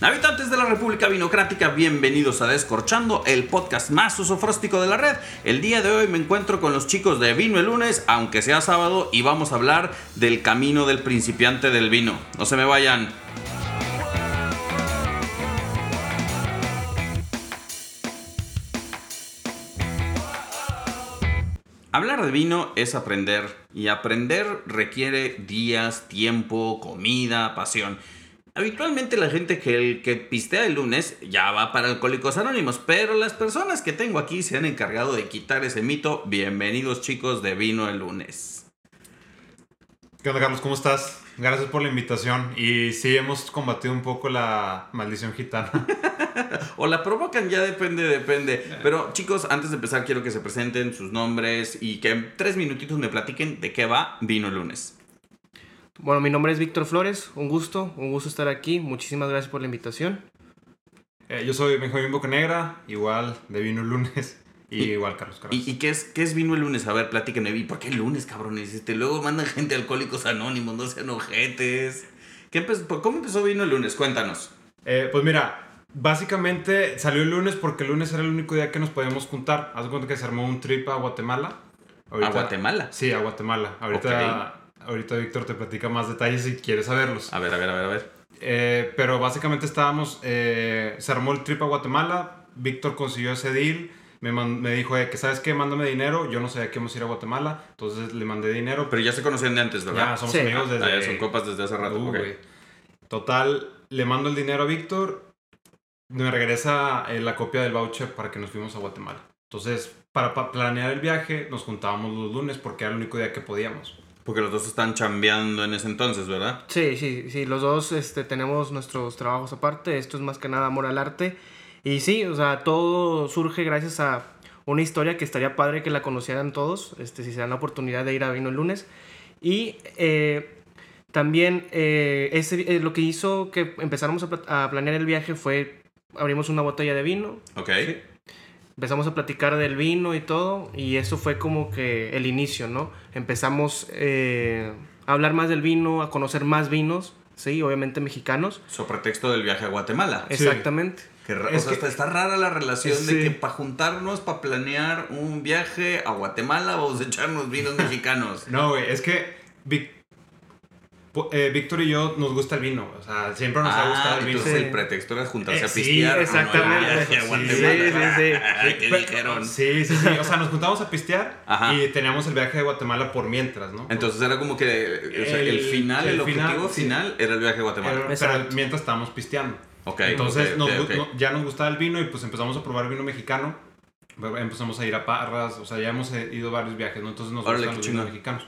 Habitantes de la República Vinocrática, bienvenidos a Descorchando, el podcast más usofróstico de la red. El día de hoy me encuentro con los chicos de Vino el lunes, aunque sea sábado, y vamos a hablar del camino del principiante del vino. No se me vayan. Hablar de vino es aprender, y aprender requiere días, tiempo, comida, pasión. Habitualmente la gente que, que pistea el lunes ya va para Alcohólicos Anónimos, pero las personas que tengo aquí se han encargado de quitar ese mito. Bienvenidos chicos de Vino el lunes. ¿Qué onda Carlos? ¿Cómo estás? Gracias por la invitación. Y sí, hemos combatido un poco la maldición gitana. o la provocan, ya depende, depende. Pero chicos, antes de empezar quiero que se presenten sus nombres y que en tres minutitos me platiquen de qué va Vino el lunes. Bueno, mi nombre es Víctor Flores, un gusto, un gusto estar aquí, muchísimas gracias por la invitación. Eh, yo soy Benjamín Bocanegra, igual de Vino el lunes. Y, igual Carlos Carlos. ¿Y, qué, es, qué es vino el lunes? A ver, platíquenme. ¿Y por qué el lunes, cabrones? Este, luego mandan gente a alcohólicos anónimos, no sean ojetes. ¿Qué ¿Cómo empezó vino el lunes? Cuéntanos. Eh, pues mira, básicamente salió el lunes porque el lunes era el único día que nos podíamos juntar. Haz de cuenta que se armó un trip a Guatemala. ¿A Guatemala? Sí, a Guatemala. Ahorita ahorita Víctor te platica más detalles si quieres saberlos. A ver, a ver, a ver, a ver. Eh, pero básicamente estábamos, eh, se armó el trip a Guatemala, Víctor consiguió ese deal, me, me dijo que sabes qué, mándame dinero, yo no sabía que íbamos a ir a Guatemala, entonces le mandé dinero. Pero ya se conocían de antes, ¿verdad? Ya, somos amigos desde... Ah, ya son copas desde hace rato. Uh, Total, le mando el dinero a Víctor, me regresa eh, la copia del voucher para que nos fuimos a Guatemala. Entonces, para, para planear el viaje, nos juntábamos los lunes porque era el único día que podíamos. Porque los dos están chambeando en ese entonces, ¿verdad? Sí, sí, sí. Los dos este, tenemos nuestros trabajos aparte. Esto es más que nada amor al arte. Y sí, o sea, todo surge gracias a una historia que estaría padre que la conocieran todos, este, si se dan la oportunidad de ir a Vino el lunes. Y eh, también eh, ese, eh, lo que hizo que empezáramos a, a, planear el viaje fue abrimos una botella de vino. Ok. ¿sí? Empezamos a platicar del vino y todo, y eso fue como que el inicio, ¿no? Empezamos eh, a hablar más del vino, a conocer más vinos, sí, obviamente mexicanos. Sobre pretexto del viaje a Guatemala. Exactamente. Que, o sea, está, rara la relación de que para juntarnos, para planear un viaje a Guatemala, vamos a echarnos vinos mexicanos. No, güey, es que eh, Víctor y yo nos gusta el vino. O sea, siempre nos ha gustado el vino. Entonces el pretexto era juntarse a pistear. Sí, exactamente. sí, sí, sí, ¿Qué dijeron? Sí, sí, sí. O sea, nos juntamos a pistear y teníamos el viaje de Guatemala por mientras, ¿no? Entonces era como que o sea, el, final, el, objetivo final era el viaje a Guatemala. pero mientras estábamos pisteando. Ok. Entonces ya nos gustaba el vino y pues empezamos a probar vino mexicano. Empezamos a ir a Parras, o sea, ya hemos ido varios viajes, ¿no? Entonces nos gustan los vinos mexicanos.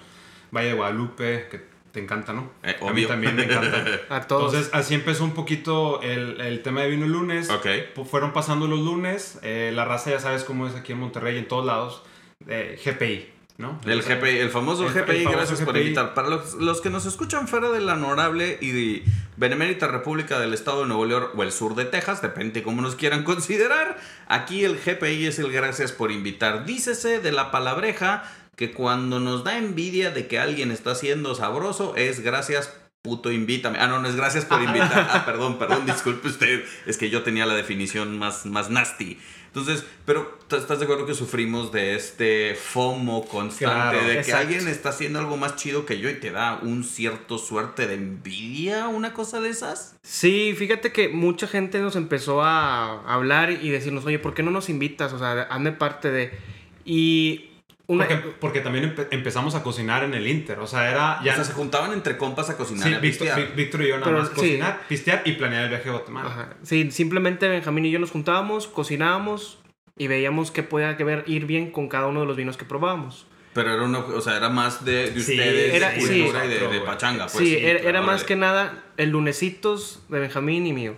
Valle de Guadalupe, que te encanta, ¿no? Eh, a mí también me encanta. a todos. Entonces, así empezó un poquito el, el tema de vino el lunes. Ok. Fueron pasando los lunes. Eh, la raza ya sabes cómo es aquí en Monterrey, en todos lados. Eh, GPI, ¿no? El GPI, el famoso el, GPI, el famoso gracias GPI. por invitar. Para los, los, que nos escuchan fuera de la honorable y benemérita República del Estado de Nuevo León o el sur de Texas, depende cómo nos quieran considerar, aquí el GPI es el gracias por invitar. Dícese de la palabreja que cuando nos da envidia de que alguien está siendo sabroso es gracias puto invítame. Ah, no, no es gracias por invitar. Ah, perdón, perdón, disculpe usted. Es que yo tenía la definición más, más nasty. Entonces, pero ¿estás de acuerdo que sufrimos de este FOMO constante claro, de que exacto. alguien está haciendo algo más chido que yo y te da un cierto suerte de envidia, una cosa de esas? Sí, fíjate que mucha gente nos empezó a hablar y decirnos, oye, ¿por qué no nos invitas? O sea, hazme parte de... Y una... Porque, porque, también empe empezamos a cocinar en el Inter. O sea, era. Ya... O sea, se juntaban entre compas a cocinar. Sí, a Víctor, Víctor y yo nada Pero, más cocinar, sí. pistear y planear el viaje a Guatemala. Ajá. Sí, simplemente Benjamín y yo nos juntábamos, cocinábamos y veíamos qué podía que ver ir bien con cada uno de los vinos que probábamos. Pero era, una, o sea, era más de, de Sí, ustedes, era- cultura y de, de pachanga. Pues, sí, era, era claro, más de- que nada el lunesitos de Benjamín y mío.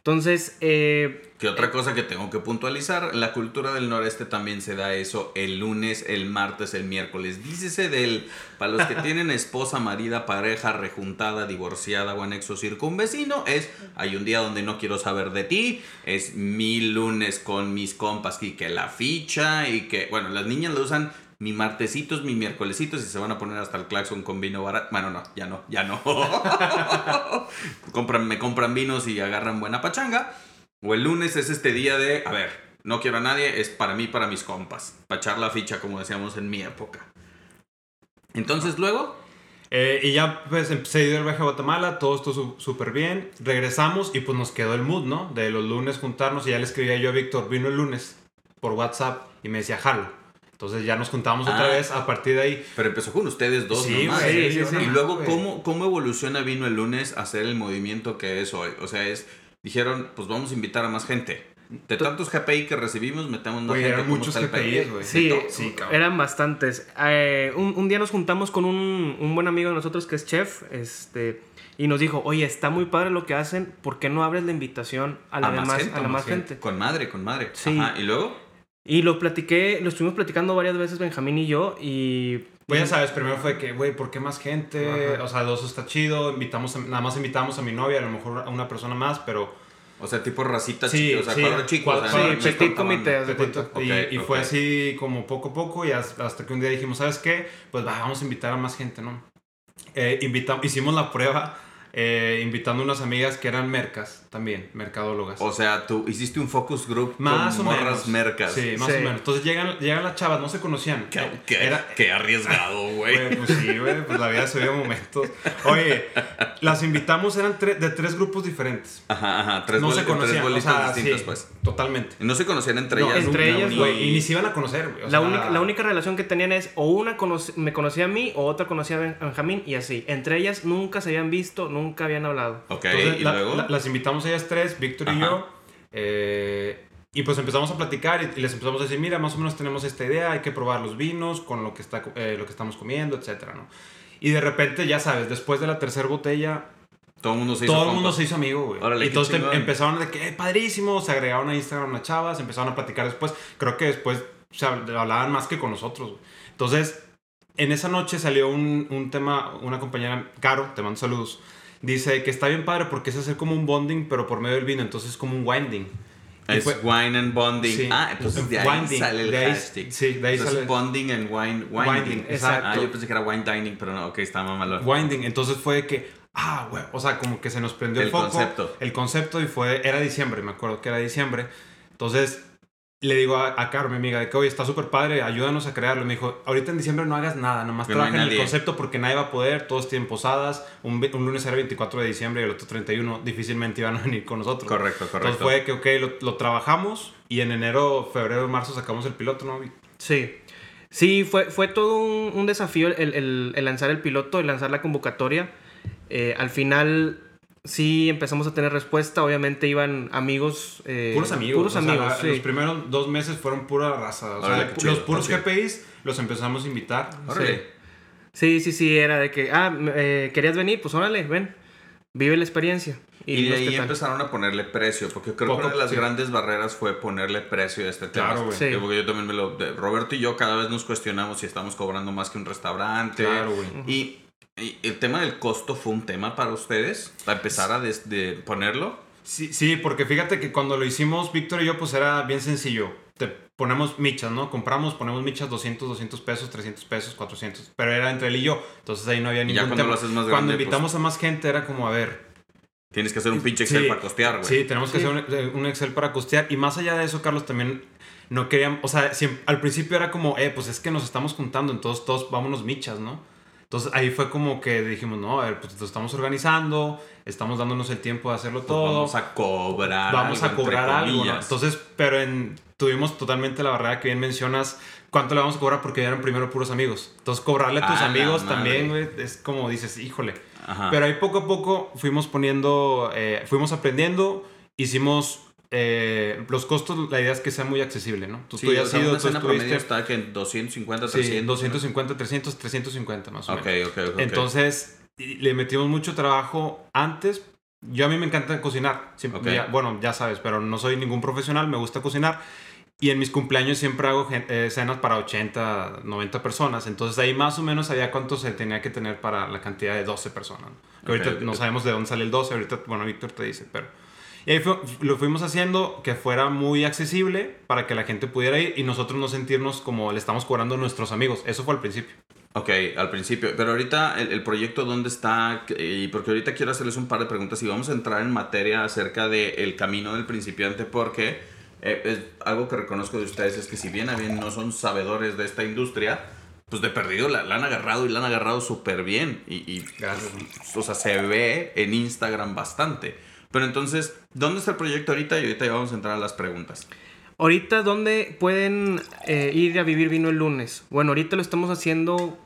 Entonces, eh, Que otra cosa que tengo que puntualizar, la cultura del noreste también se da eso el lunes, el martes, el miércoles. Dícese del, para los que tienen esposa, marida, pareja, rejuntada, divorciada o anexo circunvecino, es, hay un día donde no quiero saber de ti, es mi lunes con mis compas y que la ficha y que, bueno, las niñas lo usan mi martesitos, mi miércolesitos y se van a poner hasta el claxon con vino barato. Bueno, no, ya no, ya no. compran, me compran vinos y agarran buena pachanga. O el lunes es este día de, a ver, no quiero a nadie, es para mí, para mis compas. Para echar la ficha, como decíamos en mi época. Entonces luego... Eh, y ya pues se dio el viaje a Guatemala, todo estuvo súper bien. Regresamos y pues nos quedó el mood, ¿no? De los lunes juntarnos y ya le escribía yo a Víctor, vino el lunes por WhatsApp y me decía, jalo. Entonces ya nos juntamos otra Ah. vez a partir de ahí. Pero empezó con ustedes dos, Sí, nomás. güey, sí, sí, Y sí. luego. ¿cómo, ¿cómo evoluciona Vino el lunes a hacer el movimiento que es hoy? O sea, es, dijeron, pues vamos a invitar a más gente. De tantos GPI que recibimos, metemos más Güey, gente. eran ¿Cómo muchos pedo? güey. Sí. Sí, cabrón. eran bastantes. Eh, un, un día nos juntamos con un, un buen amigo de nosotros que es chef, este, y nos dijo, oye, está muy padre lo que hacen, ¿por qué no abres la invitación a la, A más demás, gente, a la más más gente? Con madre, con madre. Sí. Ajá, y luego, Y lo platiqué, lo estuvimos platicando varias veces Benjamín y yo, y... Pues ya sabes, primero fue que, güey, ¿por qué más gente? Ajá. O sea, dos está chido. Invitamos, a- nada más invitamos a mi novia, a lo mejor a una persona más, pero o sea, tipo racita Sí, chica, o sea, sí, cuadro chico. cuadro- o sea, sí, no- petit comité, de cuenta. y, Ok, y ok. fue así como poco a poco y hasta, que un día dijimos, ¿sabes qué? Pues va, vamos a invitar a más gente, ¿no? Eh, invitamos, hicimos la prueba eh, invitando unas amigas que eran mercas también, mercadólogas. O sea, tú hiciste un focus group más con o morras menos. mercas. Sí, más Sí. o menos. Entonces llegan, llegan las chavas, no se conocían. Qué, qué- Era, qué arriesgado, güey. Pues sí, güey, pues la vida se vive momentos. Oye, las invitamos, eran tre- de tres grupos diferentes. Ajá, ajá. Tres, no se tres o sea, distintas, sí, pues. totalmente. No se conocían entre No, ellas. entre ellas, Güey, y ni se iban a conocer, güey. o la, única, la única relación que tenían es o una conoce- me conocía a mí o otra conocía a Ben- Benjamín y así. Entre ellas nunca se habían visto, nunca habían hablado. Ok, Entonces, y la- luego. la- las invitamos a ellas tres, Víctor y yo. eh, y pues empezamos a platicar y, les empezamos a decir, mira, más o menos tenemos esta idea, hay que probar los vinos con lo que, está, eh, lo que estamos comiendo, etcétera, ¿no? Y de repente, ya sabes, después de la tercera botella, todo el mundo se hizo todo el mundo se hizo amigo, güey. Órale, Y entonces chingón. empezaron de que, "Eh, padrísimo, se agregaron a Instagram las chavas, empezaron a platicar después. Creo que después se hab- hablaban más que con nosotros, güey. Entonces, en esa noche salió un, un tema, una compañera, Caro, te mando saludos, dice que está bien padre porque es hacer como un bonding, pero por medio del vino, entonces es como un winding. Es fue- wine and bonding. Sí. Ah, entonces de ahí Winding, sale el de ahí- hashtag. sí, de ahí Entonces, sale- bonding and wine. Winding. Winding, exacto. Ah, yo pensé que era wine dining, pero no, ok, está mamalón. Winding. Entonces fue que, ah, güey, o sea, como que se nos prendió el, El foco. concepto. El concepto y fue, era diciembre, me acuerdo que era diciembre. Entonces le digo a, a Caro, mi amiga, de que, oye, está súper padre, ayúdanos a crearlo. Me dijo, ahorita en diciembre no hagas nada, nomás no hay trabaja en el concepto porque nadie va a poder, todos tienen posadas. Un, un lunes era 24 de diciembre y el otro 31 difícilmente iban a venir con nosotros. Correcto, correcto. Entonces fue que, ok, lo, lo trabajamos y en enero, febrero, marzo sacamos el piloto, ¿no? Sí. Sí, fue, fue todo un, un desafío el, el- el lanzar el piloto, el lanzar la convocatoria. Eh, al final sí empezamos a tener respuesta. Obviamente iban amigos. eh, Puros amigos. Puros o sea, amigos, la- sí. Los primeros dos meses fueron pura raza. O sea, chido, los puros. GPIs los empezamos a invitar. Sí, sí, sí, era de que, ah, eh, ¿querías venir? Pues órale, ven. Vive la experiencia. Y, de ves ahí empezaron a ponerle precio, porque creo que una de las sí. grandes barreras fue ponerle precio a este tema. Claro, güey. Sí. Porque yo también me lo... Roberto y yo cada vez nos cuestionamos si estamos cobrando más que un restaurante. Claro, güey. Y, y el tema del costo fue un tema para ustedes, para empezar a des- de ponerlo. Sí, sí, porque fíjate que cuando lo hicimos, Víctor y yo, pues era bien sencillo. Te ponemos michas, ¿no? Compramos, ponemos michas 200, 200 pesos, 300 pesos, 400. Pero era entre él y yo. Entonces ahí no había Y ningún ya cuando tema. lo haces más cuando grande, pues, invitamos a más gente era como, a ver, Tienes que hacer un pinche Excel Sí, para costear, güey. Sí, tenemos que Sí. hacer un, eh, un Excel para costear. Y más allá de eso, Carlos, también no queríamos, o sea, al principio era como, eh, pues es que nos estamos juntando, entonces todos vámonos michas, ¿no? Entonces ahí fue como que dijimos, no, a ver, pues lo estamos organizando, estamos dándonos el tiempo de hacerlo Pues todo. vamos a cobrar. vamos algo, a cobrar algo. Entonces, pero en, tuvimos totalmente la barrera que bien mencionas, ¿cuánto le vamos a cobrar? Porque eran primero puros amigos. Entonces, cobrarle a tus amigos también, güey, es como dices, híjole. Ajá. Pero ahí poco a poco fuimos poniendo, eh, fuimos aprendiendo, hicimos eh, los costos, la idea es que sea muy accesible, ¿no? Tú, sí, tú ya o has ido, una tú estuviste... está que en 250, Sí, 300. 250, 300, 350 más o Ok, menos. ok, ok. ok. Entonces, le metimos mucho trabajo antes. Yo a mí me encanta cocinar. Siempre- ya- bueno, ya sabes, pero no soy ningún profesional, me gusta cocinar. Y en mis cumpleaños siempre hago eh, cenas para 80, 90 personas. Entonces ahí más o menos sabía cuánto se tenía que tener para la cantidad de 12 personas. ¿no? Que ahorita no sabemos de dónde sale el 12, ahorita, bueno, Víctor te dice, pero... Y ahí lo fuimos haciendo que fuera muy accesible para que la gente pudiera ir y nosotros no sentirnos como le estamos cobrando a nuestros amigos. Eso fue al principio. Ok, al principio. Pero ahorita el, proyecto dónde está, y porque ahorita quiero hacerles un par de preguntas y vamos a entrar en materia acerca del camino del principiante porque eh, es algo que reconozco de ustedes es que si bien a bien no son sabedores de esta industria, pues de perdido la, han agarrado y la han agarrado súper bien. Y, y o sea, se ve en Instagram bastante. Pero entonces, ¿dónde está el proyecto ahorita? Y ahorita ya vamos a entrar a las preguntas. Ahorita, ¿dónde pueden eh, ir a vivir vino el lunes? Bueno, ahorita lo estamos haciendo,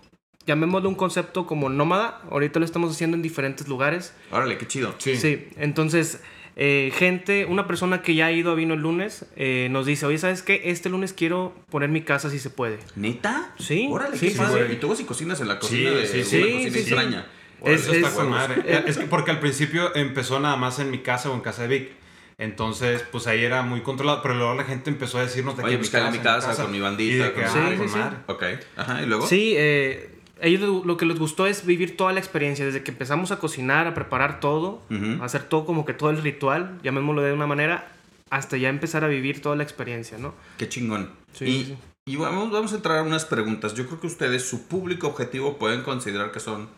llamémoslo un concepto como nómada. Ahorita lo estamos haciendo en diferentes lugares. Órale, qué chido. Sí. Sí, entonces, eh, gente, una persona que ya ha ido a vino el lunes eh, nos dice, oye, ¿sabes qué? Este lunes quiero poner mi casa si se puede. ¿Neta? Sí. Órale, qué padre. Y tú si cocinas en la cocina de sí, sí, una cocina extraña. Es, es, es, que porque al principio empezó nada más en mi casa o en casa de Vic. Entonces, pues ahí era muy controlado, pero luego la gente empezó a decirnos de Oye, que pues mi casa, mi casa, con mi bandita. con... Sí, sí, sí. Ok, ajá, ¿y luego? Sí, eh, ellos lo que les gustó es vivir toda la experiencia, desde que empezamos a cocinar, a preparar todo, a hacer todo como que todo el ritual, llamémoslo de una manera, hasta ya empezar a vivir toda la experiencia, ¿no? Qué chingón. Sí, y, y vamos, vamos a entrar a unas preguntas. Yo creo que ustedes, su público objetivo, pueden considerar que son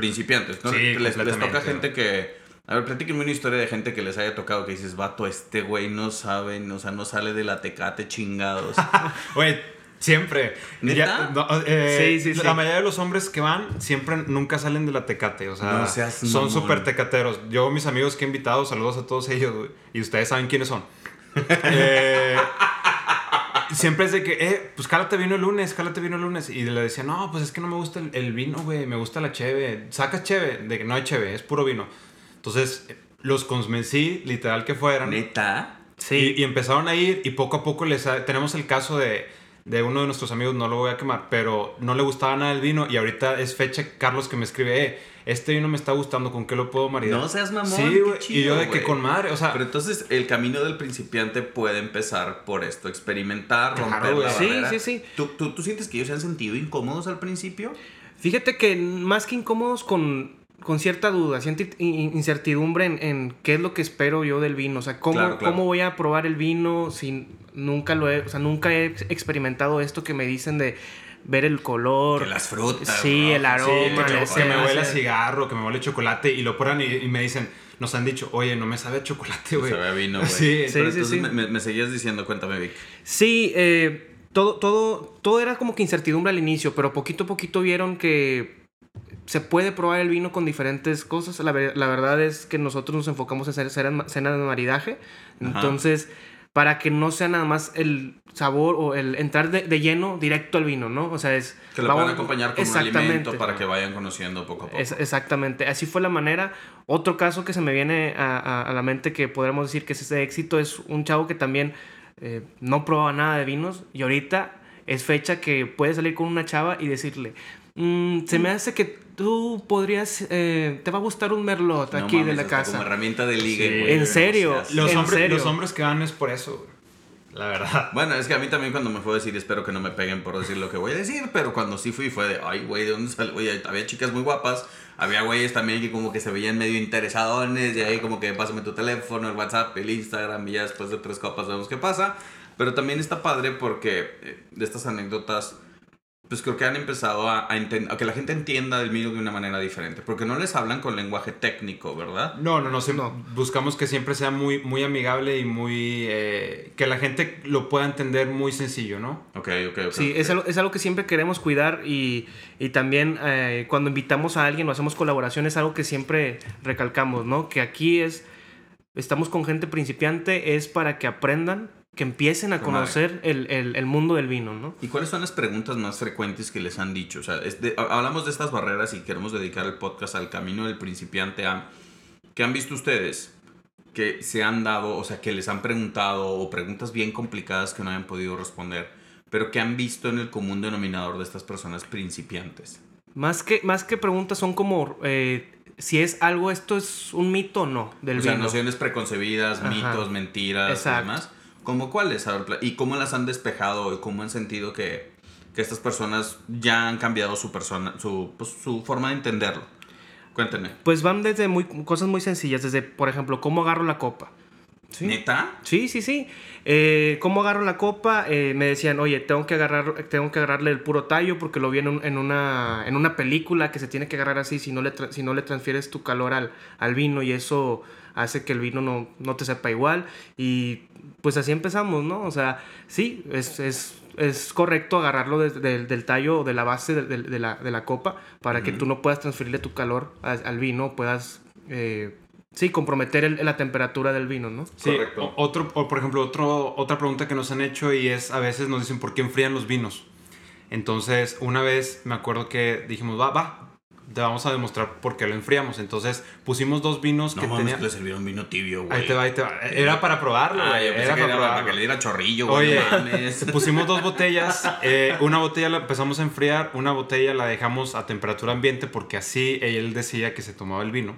principiantes, ¿no? Sí, les, les toca gente que a ver, platíquenme una historia de gente que les haya tocado que dices, vato, este güey no sabe, o sea, no sale de la tecate chingados. Güey, siempre. Eh, sí, sí, La mayoría de los hombres que van siempre nunca salen de la tecate, o sea, son súper tecateros. Yo, mis amigos que he invitado, saludos a todos ellos, y ustedes saben quiénes son. eh, siempre es de que, eh, pues cálate vino el lunes, cálate vino el lunes. Y le decía, no, pues es que no me gusta el, el vino, güey, me gusta la cheve. Saca cheve, de que no hay cheve, es puro vino. Entonces, los convencí, literal que fueran. ¿Neta? Sí. Y, empezaron a ir y poco a poco les... tenemos el caso de, de uno de nuestros amigos, no lo voy a quemar, pero no le gustaba nada el vino y ahorita es fecha Carlos que me escribe, eh, este vino me está gustando, ¿con qué lo puedo maridar? No seas mamón. Sí, güey. Y yo de que con madre, o sea. Pero entonces el camino del principiante puede empezar por esto, experimentar, romper la sí, Sí, sí, ¿Tú, tú, ¿Tú sientes que ellos se han sentido incómodos al principio? Fíjate que más que incómodos con con cierta duda, cierta incertidumbre en, qué es lo que espero yo del vino. O sea, cómo, cómo voy a probar el vino si nunca lo he, o sea, nunca he experimentado esto que me dicen de ver el color. Que las frutas. Sí, el aroma. que, me huele a cigarro, que me huele a chocolate y lo ponen y, me dicen, nos han dicho, oye, no me sabe a chocolate, güey. sabe a vino, güey. Sí, sí, Pero sí, Me, me, seguías diciendo, cuéntame, Vic. Sí, eh, todo, todo, todo era como que incertidumbre al inicio, pero poquito a poquito vieron que se puede probar el vino con diferentes cosas. La, verdad es que nosotros nos enfocamos en hacer cenas de maridaje. Entonces, para que no sea nada más el sabor o el entrar de, lleno directo al vino, ¿no? O sea, es... Que lo puedan acompañar con un alimento para que vayan conociendo poco a poco. exactamente. Así fue la manera. Otro caso que se me viene a, la mente que podremos decir que es ese éxito es un chavo que también eh, no probaba nada de vinos y ahorita es fecha que puede salir con una chava y decirle, Mm, se me hace que tú podrías. Eh, te va a gustar un merlot aquí de la casa. Como herramienta de ligue, En serio. Los, ¿En hombres, serio? los hombres que van es por eso, La verdad. Bueno, es que a mí también cuando me fue a decir, espero que no me peguen por decir lo que voy a decir, pero cuando sí fui fue de, ay, güey, ¿de dónde sale? Oye, había chicas muy guapas, había güeyes también que como que se veían medio interesadones, y ahí como que pásame tu teléfono, el WhatsApp, el Instagram, y ya después de tres copas vemos qué pasa. Pero también está padre porque eh, de estas anécdotas pues creo que han empezado a, a, que la gente entienda el vino de una manera diferente, porque no les hablan con lenguaje técnico, ¿verdad? No, no, no, no. buscamos que siempre sea muy, muy amigable y muy... Eh, que la gente lo pueda entender muy sencillo, ¿no? Ok, ok, ok. Sí, Es, algo, es, algo, que siempre queremos cuidar y, y también eh, cuando invitamos a alguien o hacemos colaboración es algo que siempre recalcamos, ¿no? Que aquí es, estamos con gente principiante, es para que aprendan que empiecen a conocer el, el, el, mundo del vino, ¿no? ¿Y cuáles son las preguntas más frecuentes que les han dicho? O sea, hablamos de estas barreras y queremos dedicar el podcast al camino del principiante a... ¿Qué han visto ustedes? Que se han dado, o sea, que les han preguntado o preguntas bien complicadas que no hayan podido responder, pero que han visto en el común denominador de estas personas principiantes. Más que, más que preguntas son como... Eh, si es algo, esto es un mito o no del o sea, nociones preconcebidas, mitos, mentiras y demás. ¿Cómo cuáles? ¿Y cómo las han despejado? ¿Y cómo han sentido que, que estas personas ya han cambiado su, persona, su, pues, su forma de entenderlo? Cuéntenme. Pues van desde muy, cosas muy sencillas, desde, por ejemplo, cómo agarro la copa. ¿Sí? ¿Neta? Sí, sí, sí. Eh, ¿Cómo agarro la copa? Eh, me decían, oye, tengo que, agarrar, tengo que agarrarle el puro tallo porque lo vi en, un- en una, en una película que se tiene que agarrar así si no le, si no le transfieres tu calor al, al vino y eso hace que el vino no, no te sepa igual. Y pues así empezamos, ¿no? O sea, sí, es, es, es correcto agarrarlo desde del- del tallo o de la base de, de- de la, de la copa para que tú no puedas transferirle tu calor al, al vino, puedas... eh, Sí, comprometer el- la temperatura del vino, ¿no? Sí, Correcto. o- otro, o por ejemplo, otro, otra pregunta que nos han hecho y es a veces nos dicen por qué enfrían los vinos. Entonces, una vez me acuerdo que dijimos, va, va, te vamos a demostrar por qué lo enfriamos. Entonces, pusimos dos vinos No que tenían... que le sirvieron vino tibio, güey. Ahí te va, ahí te va. Era para probarlo, Ah, güey. yo pensé era que para era para que le diera chorrillo, güey. Oye, mames. pusimos dos botellas. eh, una botella la empezamos a enfriar, una botella la dejamos a temperatura ambiente porque así él decía que se tomaba el vino.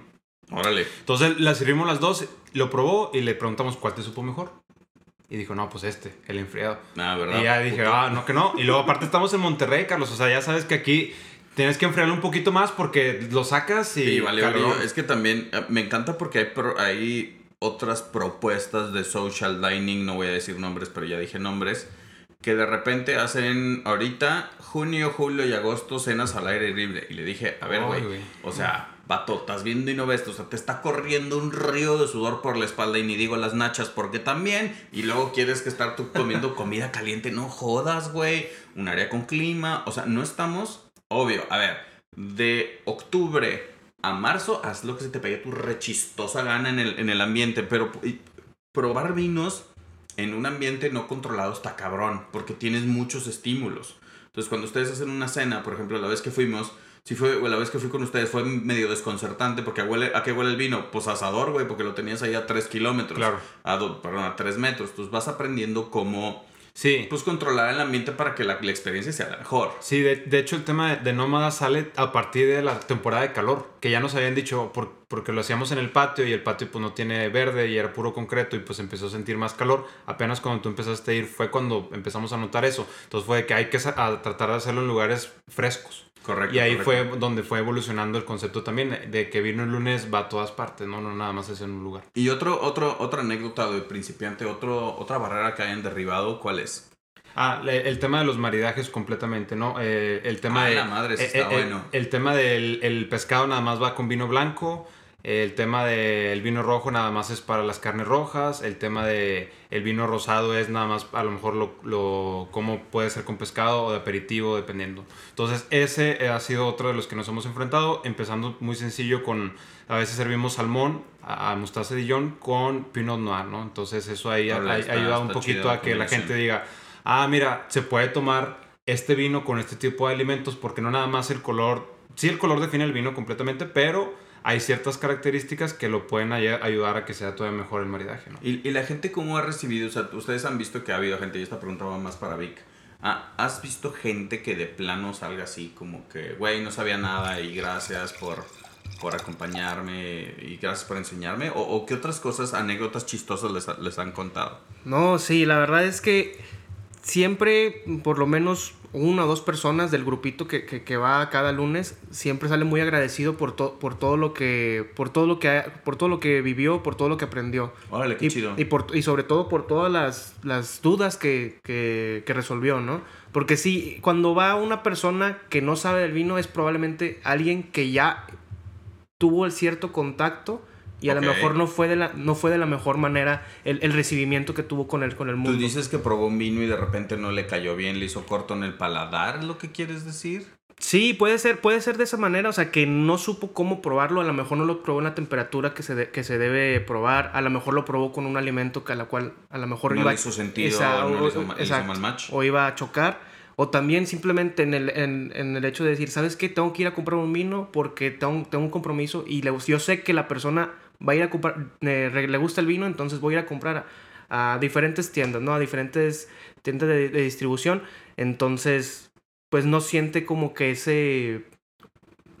Órale. Entonces la servimos las dos, lo probó y le preguntamos cuál te supo mejor. Y dijo, no, pues este, el enfriado. Ah, ¿verdad? Y ya dije, ah, no, que no. Y luego aparte estamos en Monterrey, Carlos. O sea, ya sabes que aquí tienes que enfriarlo un poquito más porque lo sacas y... Sí, vale, vale. Es que también eh, me encanta porque hay, pro- hay otras propuestas de social dining, no voy a decir nombres, pero ya dije nombres, que de repente hacen ahorita junio, julio y agosto cenas al aire libre. Y le dije, a ver, güey. o sea, vato, estás viendo y no ves, o sea, te está corriendo un río de sudor por la espalda y ni digo las nachas porque también, y luego quieres que estar tú comiendo comida caliente, no jodas, güey, un área con clima, o sea, no estamos, obvio, a ver, de octubre a marzo, haz lo que se te pegue tu rechistosa gana en el, en el ambiente, pero probar vinos en un ambiente no controlado está cabrón, porque tienes muchos estímulos. Entonces, cuando ustedes hacen una cena, por ejemplo, la vez que fuimos, si fue, o la vez que fui con ustedes, fue medio desconcertante, porque huele, ¿a qué huele el vino? Pues asador, güey, porque lo tenías ahí a 3 kilómetros. Claro. A, do- perdón, a 3 metros. Entonces vas aprendiendo cómo, Sí. pues, controlar el ambiente para que la, la experiencia sea la mejor. Sí, de, de hecho el tema de, de Nómada sale a partir de la temporada de calor, que ya nos habían dicho por- porque lo hacíamos en el patio y el patio pues no tiene verde y era puro concreto y pues empezó a sentir más calor. Apenas cuando tú empezaste a ir fue cuando empezamos a notar eso. Entonces fue de que hay que sa- a tratar de hacerlo en lugares frescos. Correcto. Y ahí correcto. fue donde fue evolucionando el concepto también de que vino el lunes va a todas partes, no, no nada más es en un lugar. Y otro, otro, otra anécdota de principiante, otro, otra barrera que hayan derribado, ¿cuál es? Ah, el tema de los maridajes completamente, ¿no? Eh, el tema Ah, de... la madre, eh, está eh, bueno. El, tema del el pescado nada más va con vino blanco. El tema del vino rojo nada más es para las carnes rojas. El tema de el vino rosado es nada más a lo mejor lo, lo cómo puede ser con pescado o de aperitivo dependiendo. Entonces ese ha sido otro de los que nos hemos enfrentado. Empezando muy sencillo con a veces servimos salmón a, mostaza Dijon con pinot noir, ¿no? Entonces eso ahí ha, está- ayudado un poquito a que la gente diga, ah, mira, se puede tomar este vino con este tipo de alimentos porque no nada más el color, sí el color define el vino completamente, pero hay ciertas características que lo pueden ay- ayudar a que sea todavía mejor el maridaje, ¿no? ¿Y, y la gente cómo ha recibido? O sea, ustedes han visto que ha habido gente, y esta pregunta va más para Vic. Ah, ¿Has visto gente que de plano salga así como que, güey, no sabía nada y gracias por, por acompañarme y gracias por enseñarme? ¿O, o qué otras cosas, anécdotas chistosas les, les han contado? No, sí, la verdad es que siempre, por lo menos una o dos personas del grupito que, que, que va cada lunes, siempre sale muy agradecido por, to- por todo lo que, por todo lo que, por todo lo que vivió, por todo lo que aprendió. Órale, qué y, chido. Y, por- y sobre todo por todas las, las dudas que, que- que resolvió, ¿no? Porque sí, cuando va una persona que no sabe del vino es probablemente alguien que ya tuvo el cierto contacto y a lo mejor no fue de la, no fue de la mejor manera el, el recibimiento que tuvo con el, con el Tú mundo. dices que probó un vino y de repente no le cayó bien, le hizo corto en el paladar, ¿es lo que quieres decir? Sí, puede ser, puede ser de esa manera, o sea, que no supo cómo probarlo, a lo mejor no lo probó en la temperatura que se, de- que se debe probar, a lo mejor lo probó con un alimento que a la cual a lo mejor No iba le hizo sentido, Esa- no o- le hizo, ma- le hizo exacto, mal match. o iba a chocar, o también simplemente en el, en, en el hecho de decir, ¿sabes qué? Tengo que ir a comprar un vino porque tengo, tengo un compromiso y le- yo sé que la persona va a ir a comprar, eh, le gusta el vino, entonces voy a ir a comprar a, diferentes tiendas, ¿no? A diferentes tiendas de, distribución, entonces pues no siente como que ese...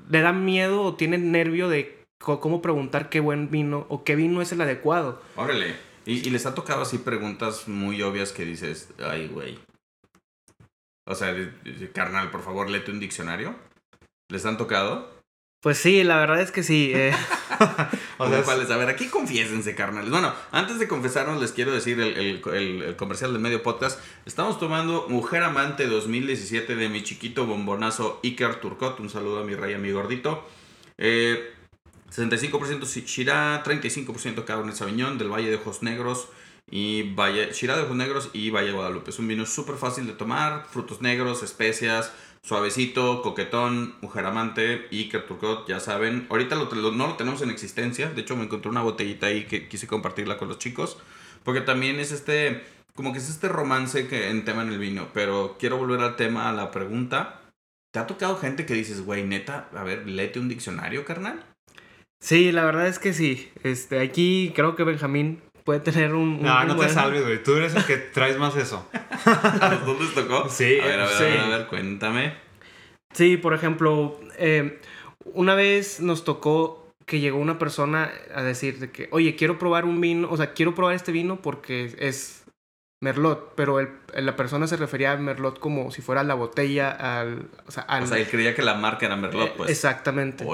Le da miedo o tiene nervio de cómo preguntar qué buen vino o qué vino es el adecuado. Órale. Y, les ha tocado así preguntas muy obvias que dices, ay, güey. O sea, carnal, por favor, léete un diccionario. ¿Les han tocado? Pues sí, la verdad es que sí. Eh. o sea, cuáles? A ver, aquí confiésense, carnales. Bueno, antes de confesarnos, les quiero decir el, el, comercial del medio podcast. Estamos tomando Mujer Amante 2017 de mi chiquito bombonazo Iker Turcot. Un saludo a mi rey, a mi gordito. Eh, 65% Shira, 35% Cabernet Sauvignon del Valle de Ojos Negros y Valle, Shira de Ojos Negros y Valle de Guadalupe. Es un vino súper fácil de tomar, frutos negros, especias, suavecito, coquetón, mujer amante y Turcot, ya saben. Ahorita no lo tenemos en existencia, de hecho me encontré una botellita ahí que quise compartirla con los chicos, porque también es este, como que es este romance que en tema en el vino, pero quiero volver al tema, a la pregunta. ¿Te ha tocado gente que dices, güey, neta, a ver, léete un diccionario, carnal? Sí, la verdad es que sí. Este, aquí creo que Benjamín puede tener un. no, no te salves, güey. Tú eres el que traes más eso. ¿A los dos les tocó? Sí. A ver, a ver, a ver, a ver, cuéntame. Sí, por ejemplo, eh, una vez nos tocó que llegó una persona a decir de que, oye, quiero probar un vino, o sea, quiero probar este vino porque es Merlot, pero el, la persona se refería a Merlot como si fuera la botella al... O sea, al, o sea él creía que la marca era Merlot, pues. Exactamente.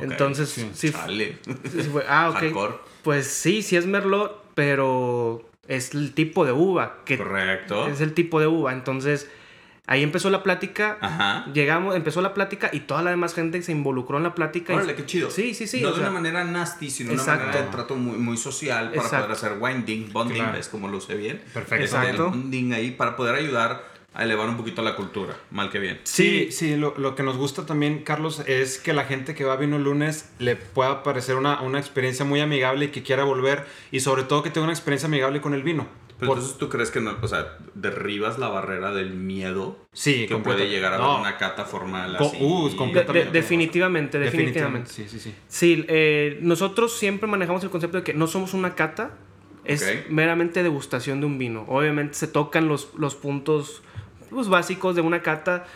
Entonces, sí. sí, fue, ah, ok. Pues sí, sí es Merlot, pero es el tipo de uva. Que Correcto. Es el tipo de uva. Entonces, ahí empezó la plática. Ajá. Llegamos, empezó la plática y toda la demás gente se involucró en la plática. Órale, qué chido. Sí, sí, sí. No de una manera nasty, sino de una manera de trato muy, muy social para poder hacer winding, bonding, es como lo sé bien. Perfecto. Exacto. Bonding ahí para poder ayudar a elevar un poquito la cultura, mal que bien. Sí, sí, lo, que nos gusta también, Carlos, es que la gente que va a Vino Lunes le pueda parecer una, una experiencia muy amigable y que quiera volver y sobre todo que tenga una experiencia amigable con el vino. Pero entonces tú crees que no, o sea, derribas la barrera del miedo sí, que puede llegar a una cata formal así. Uh, completamente. definitivamente, definitivamente, Sí, sí, sí. Sí, eh, nosotros siempre manejamos el concepto de que no somos una cata, es meramente degustación de un vino. Obviamente se tocan los, los puntos pues, básicos de una cata.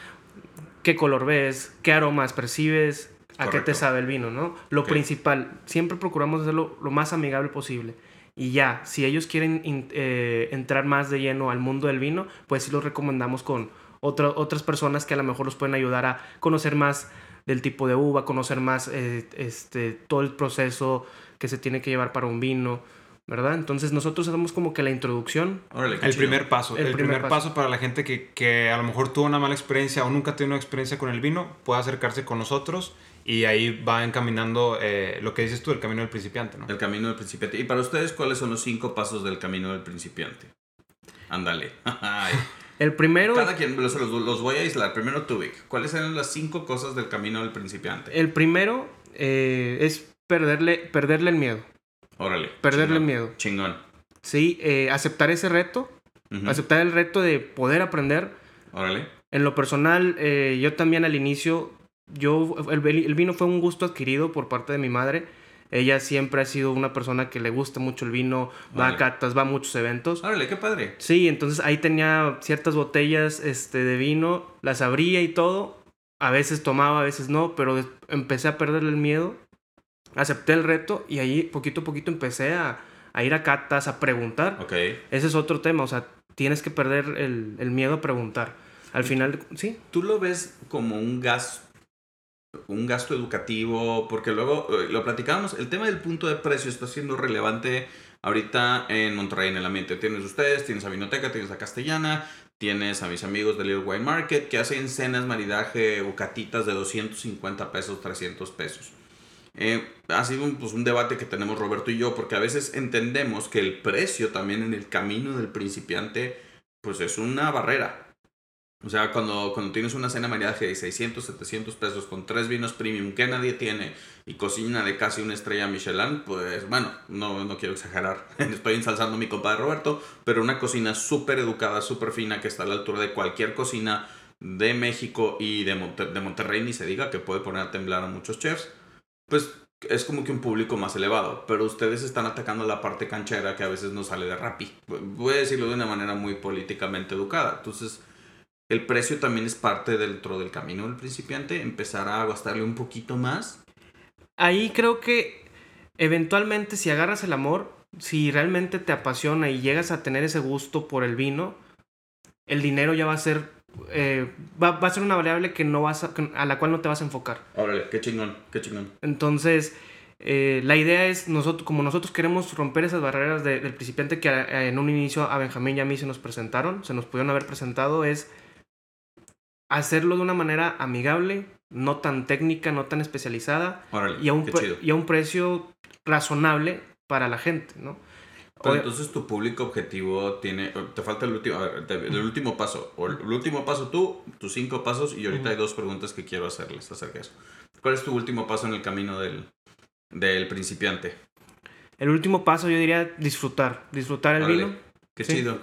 ¿Qué color ves? ¿Qué aromas percibes? ¿A qué te sabe el vino, no? Lo principal, siempre procuramos hacerlo lo más amigable posible. Y ya, si ellos quieren eh, entrar más de lleno al mundo del vino, pues sí los recomendamos con otras personas que a lo mejor los pueden ayudar a conocer más del tipo de uva, conocer más eh, este, todo el proceso que se tiene que llevar para un vino ¿verdad? Entonces nosotros hacemos como que la introducción. el primer paso. El, primer, paso. para la gente que, que, a lo mejor tuvo una mala experiencia o nunca tuvo una experiencia con el vino, puede acercarse con nosotros y ahí va encaminando eh, lo que dices tú, el camino del principiante, ¿no? El camino del principiante. Y para ustedes, ¿cuáles son los cinco pasos del camino del principiante? Ándale. el primero... Cada quien los, los, voy a aislar. Primero tú, Vic. ¿Cuáles son las cinco cosas del camino del principiante? El primero eh, es perderle, perderle el miedo. Órale. Perderle miedo. Chingón. Sí, eh, aceptar ese reto. Aceptar el reto de poder aprender. Órale. En lo personal, eh, yo también al inicio, yo, el, vino fue un gusto adquirido por parte de mi madre. Ella siempre ha sido una persona que le gusta mucho el vino, va a catas, va a muchos eventos. Órale, qué padre. Sí, entonces ahí tenía ciertas botellas este, de vino, las abría y todo. A veces tomaba, a veces no, pero empecé a perderle el miedo acepté el reto y ahí poquito a poquito empecé a, ir a catas, a preguntar. Ok. Ese es otro tema, o sea, tienes que perder el, miedo a preguntar. Al final, sí. ¿Tú lo ves como un gasto, un gasto educativo? Porque luego eh, lo platicábamos, el tema del punto de precio está siendo relevante ahorita en Monterrey, en el ambiente. Tienes ustedes, tienes a Vinoteca, tienes a Castellana, tienes a mis amigos de Little Wine Market que hacen cenas, maridaje o catitas de 250 pesos, 300 pesos. Eh, ha sido un, pues, un debate que tenemos Roberto y yo, porque a veces entendemos que el precio también en el camino del principiante, pues es una barrera. O sea, cuando, cuando tienes una cena maridaje de 600, 700 pesos con tres vinos premium que nadie tiene y cocina de casi una estrella Michelin, pues bueno, no, no quiero exagerar, estoy ensalzando a mi compadre Roberto, pero una cocina súper educada, súper fina, que está a la altura de cualquier cocina de México y de, de Monterrey, ni se diga que puede poner a temblar a muchos chefs pues es como que un público más elevado, pero ustedes están atacando la parte canchera que a veces no sale de rapi. Voy a decirlo de una manera muy políticamente educada. Entonces, el precio también es parte dentro del camino del principiante, empezar a gastarle un poquito más. Ahí creo que eventualmente si agarras el amor, si realmente te apasiona y llegas a tener ese gusto por el vino, el dinero ya va a ser eh, va, va, a ser una variable que no vas a, a, la cual no te vas a enfocar. Órale, qué chingón, qué chingón. Entonces, eh, la idea es, nosotros, como nosotros queremos romper esas barreras de, del principiante que a, en un inicio a Benjamín y a mí se nos presentaron, se nos pudieron haber presentado, es hacerlo de una manera amigable, no tan técnica, no tan especializada Órale, y, a un, y a un precio razonable para la gente, ¿no? Pero entonces tu público objetivo tiene. Te falta el último. El último paso. O el, último paso tú, tus cinco pasos, y ahorita hay dos preguntas que quiero hacerles acerca de eso. ¿Cuál es tu último paso en el camino del, del principiante? El último paso yo diría disfrutar. Disfrutar el Órale, vino. Qué Sí. chido.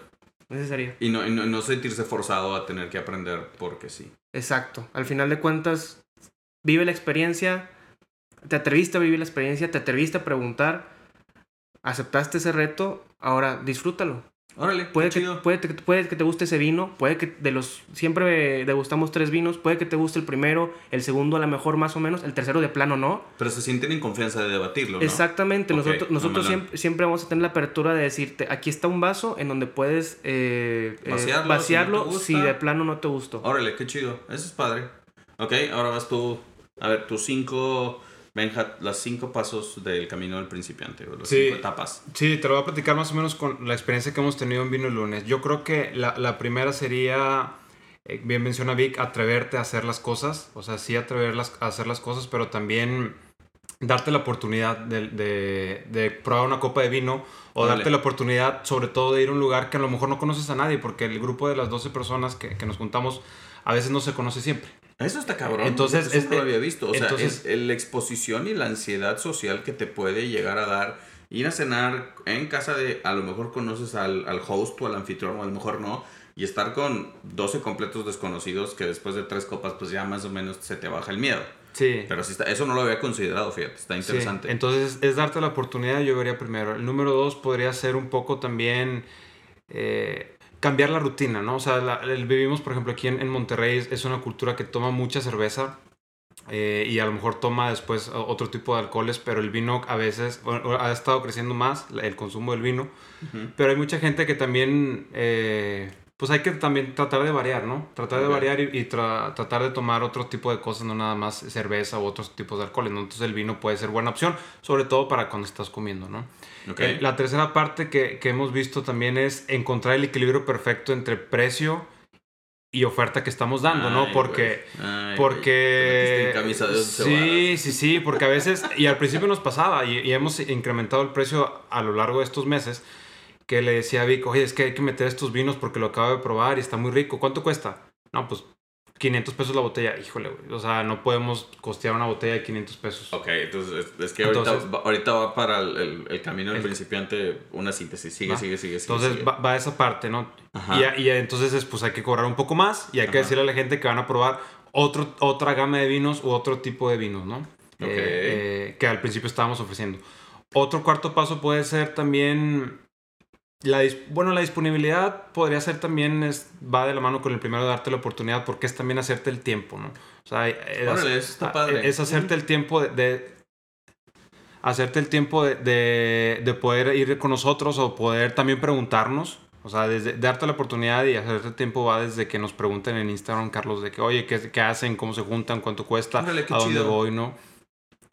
Sería. Y no, y no, no sentirse forzado a tener que aprender porque sí. Exacto. Al final de cuentas, vive la experiencia. Te atreviste a vivir la experiencia, te atreviste a preguntar, aceptaste ese reto, ahora disfrútalo. Órale, Puede que, chido. puede, que, puede que te guste ese vino, puede que de los... Siempre degustamos tres vinos, puede que te guste el primero, el segundo a lo mejor más o menos, el tercero de plano no. Pero se sienten en confianza de debatirlo, ¿no? Exactamente, nosotros, nosotros siempre, siempre vamos a tener la apertura de decirte, aquí está un vaso en donde puedes eh, eh, Vaciarlo, vaciarlo, si no si de plano no te gustó. Órale, qué chido. Eso es padre. Ok, ahora vas tú. A ver, tus cinco. Benja, las cinco pasos del camino del principiante, o las Sí. cinco etapas. Sí, te lo voy a platicar más o menos con la experiencia que hemos tenido en Vino el Lunes. Yo creo que la, la primera sería, eh, bien menciona Vic, atreverte a hacer las cosas. O sea, sí atreverlas a hacer las cosas, pero también darte la oportunidad de, de- de probar una copa de vino o darte la oportunidad sobre todo de ir a un lugar que a lo mejor no conoces a nadie porque el grupo de las 12 personas que, que nos juntamos a veces no se conoce siempre. Eso está cabrón. Entonces, Eso es- no lo había visto. O sea, es la exposición y la ansiedad social que te puede llegar a dar. Ir a cenar en casa de. A lo mejor conoces al, al host o al anfitrión, o a lo mejor no. Y estar con 12 completos desconocidos que después de tres copas, pues ya más o menos se te baja el miedo. Sí. Pero sí está, eso no lo había considerado, fíjate. Está Sí, interesante. Entonces es darte la oportunidad, yo vería primero. El número dos podría ser un poco también eh, cambiar la rutina, ¿no? O sea, la- el- vivimos, por ejemplo, aquí en, en Monterrey, es, una cultura que toma mucha cerveza eh, y a lo mejor toma después otro tipo de alcoholes, pero el vino a veces ha estado creciendo más, el consumo del vino. Pero hay mucha gente que también, eh, pues hay que también tratar de variar, ¿no? Tratar de variar y, y tra- tratar de tomar otro tipo de cosas, no nada más cerveza u otros tipos de alcoholes, ¿no? Entonces el vino puede ser buena opción, sobre todo para cuando estás comiendo, ¿no? Ok. Eh, la tercera parte que, que hemos visto también es encontrar el equilibrio perfecto entre precio y oferta que estamos dando, ¿no? Ay, Porque... güey. Ay, Porque... camisa de sí, sí, sí, porque a veces, y al principio nos pasaba, y, y hemos incrementado el precio a lo largo de estos meses, que le decía a Vic, oye, es que hay que meter estos vinos porque lo acabo de probar y está muy rico. ¿Cuánto cuesta? No, pues 500 pesos la botella. Híjole, güey. O sea, no podemos costear una botella de 500 pesos. Ok, entonces es, que ahorita, Entonces- va, ahorita va para el, el- el camino del El- principiante una síntesis. Sigue, sigue, sigue, sigue. Entonces sigue. va, va esa parte, ¿no? Ajá. Y, y entonces es, pues hay que cobrar un poco más y hay que Ajá. decirle a la gente que van a probar otro, otra gama de vinos u otro tipo de vinos, ¿no? Eh, eh, que al principio estábamos ofreciendo. Otro cuarto paso puede ser también... La, bueno, la disponibilidad podría ser también, es, va de la mano con el primero de darte la oportunidad porque es también hacerte el tiempo, ¿no? O sea, es, Órale, está ah, padre. es hacerte el tiempo de, de- hacerte el tiempo de, de, de poder ir con nosotros o poder también preguntarnos. O sea, desde darte la oportunidad y hacerte el tiempo va desde que nos pregunten en Instagram, Carlos, de que, oye, ¿qué, qué hacen? ¿Cómo se juntan? ¿Cuánto cuesta? Órale, ¿A dónde chido. voy? ¿No?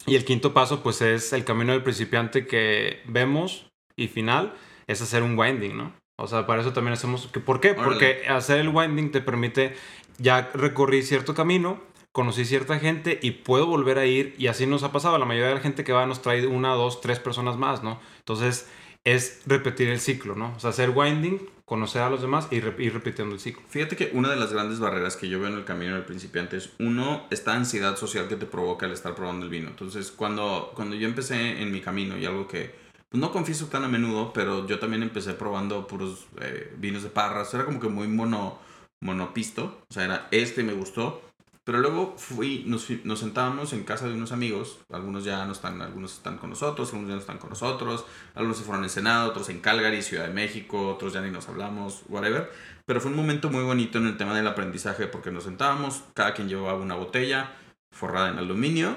Y el quinto paso, pues, es el camino del principiante que vemos y final, es hacer un winding, ¿no? O sea, para eso también hacemos... ¿Por qué? Órale. Porque hacer el winding te permite, ya recorrí cierto camino, conocí cierta gente y puedo volver a ir y así nos ha pasado. La mayoría de la gente que va nos trae una, dos, tres personas más, ¿no? Entonces es repetir el ciclo, ¿no? O sea, hacer winding, conocer a los demás y re- ir repitiendo el ciclo. Fíjate que una de las grandes barreras que yo veo en el camino del principiante es, uno, esta ansiedad social que te provoca el estar probando el vino. Entonces, cuando, cuando yo empecé en mi camino y algo que pues, no confieso tan a menudo, pero yo también empecé probando puros eh, vinos de parras. Era como que muy mono, monopisto. O sea, era este me gustó. Pero luego fui, nos, nos sentábamos en casa de unos amigos, algunos ya no están, algunos están con nosotros, algunos ya no están con nosotros, algunos se fueron en Senado, otros en Calgary, Ciudad de México, otros ya ni nos hablamos, whatever. Pero fue un momento muy bonito en el tema del aprendizaje porque nos sentábamos, cada quien llevaba una botella forrada en aluminio,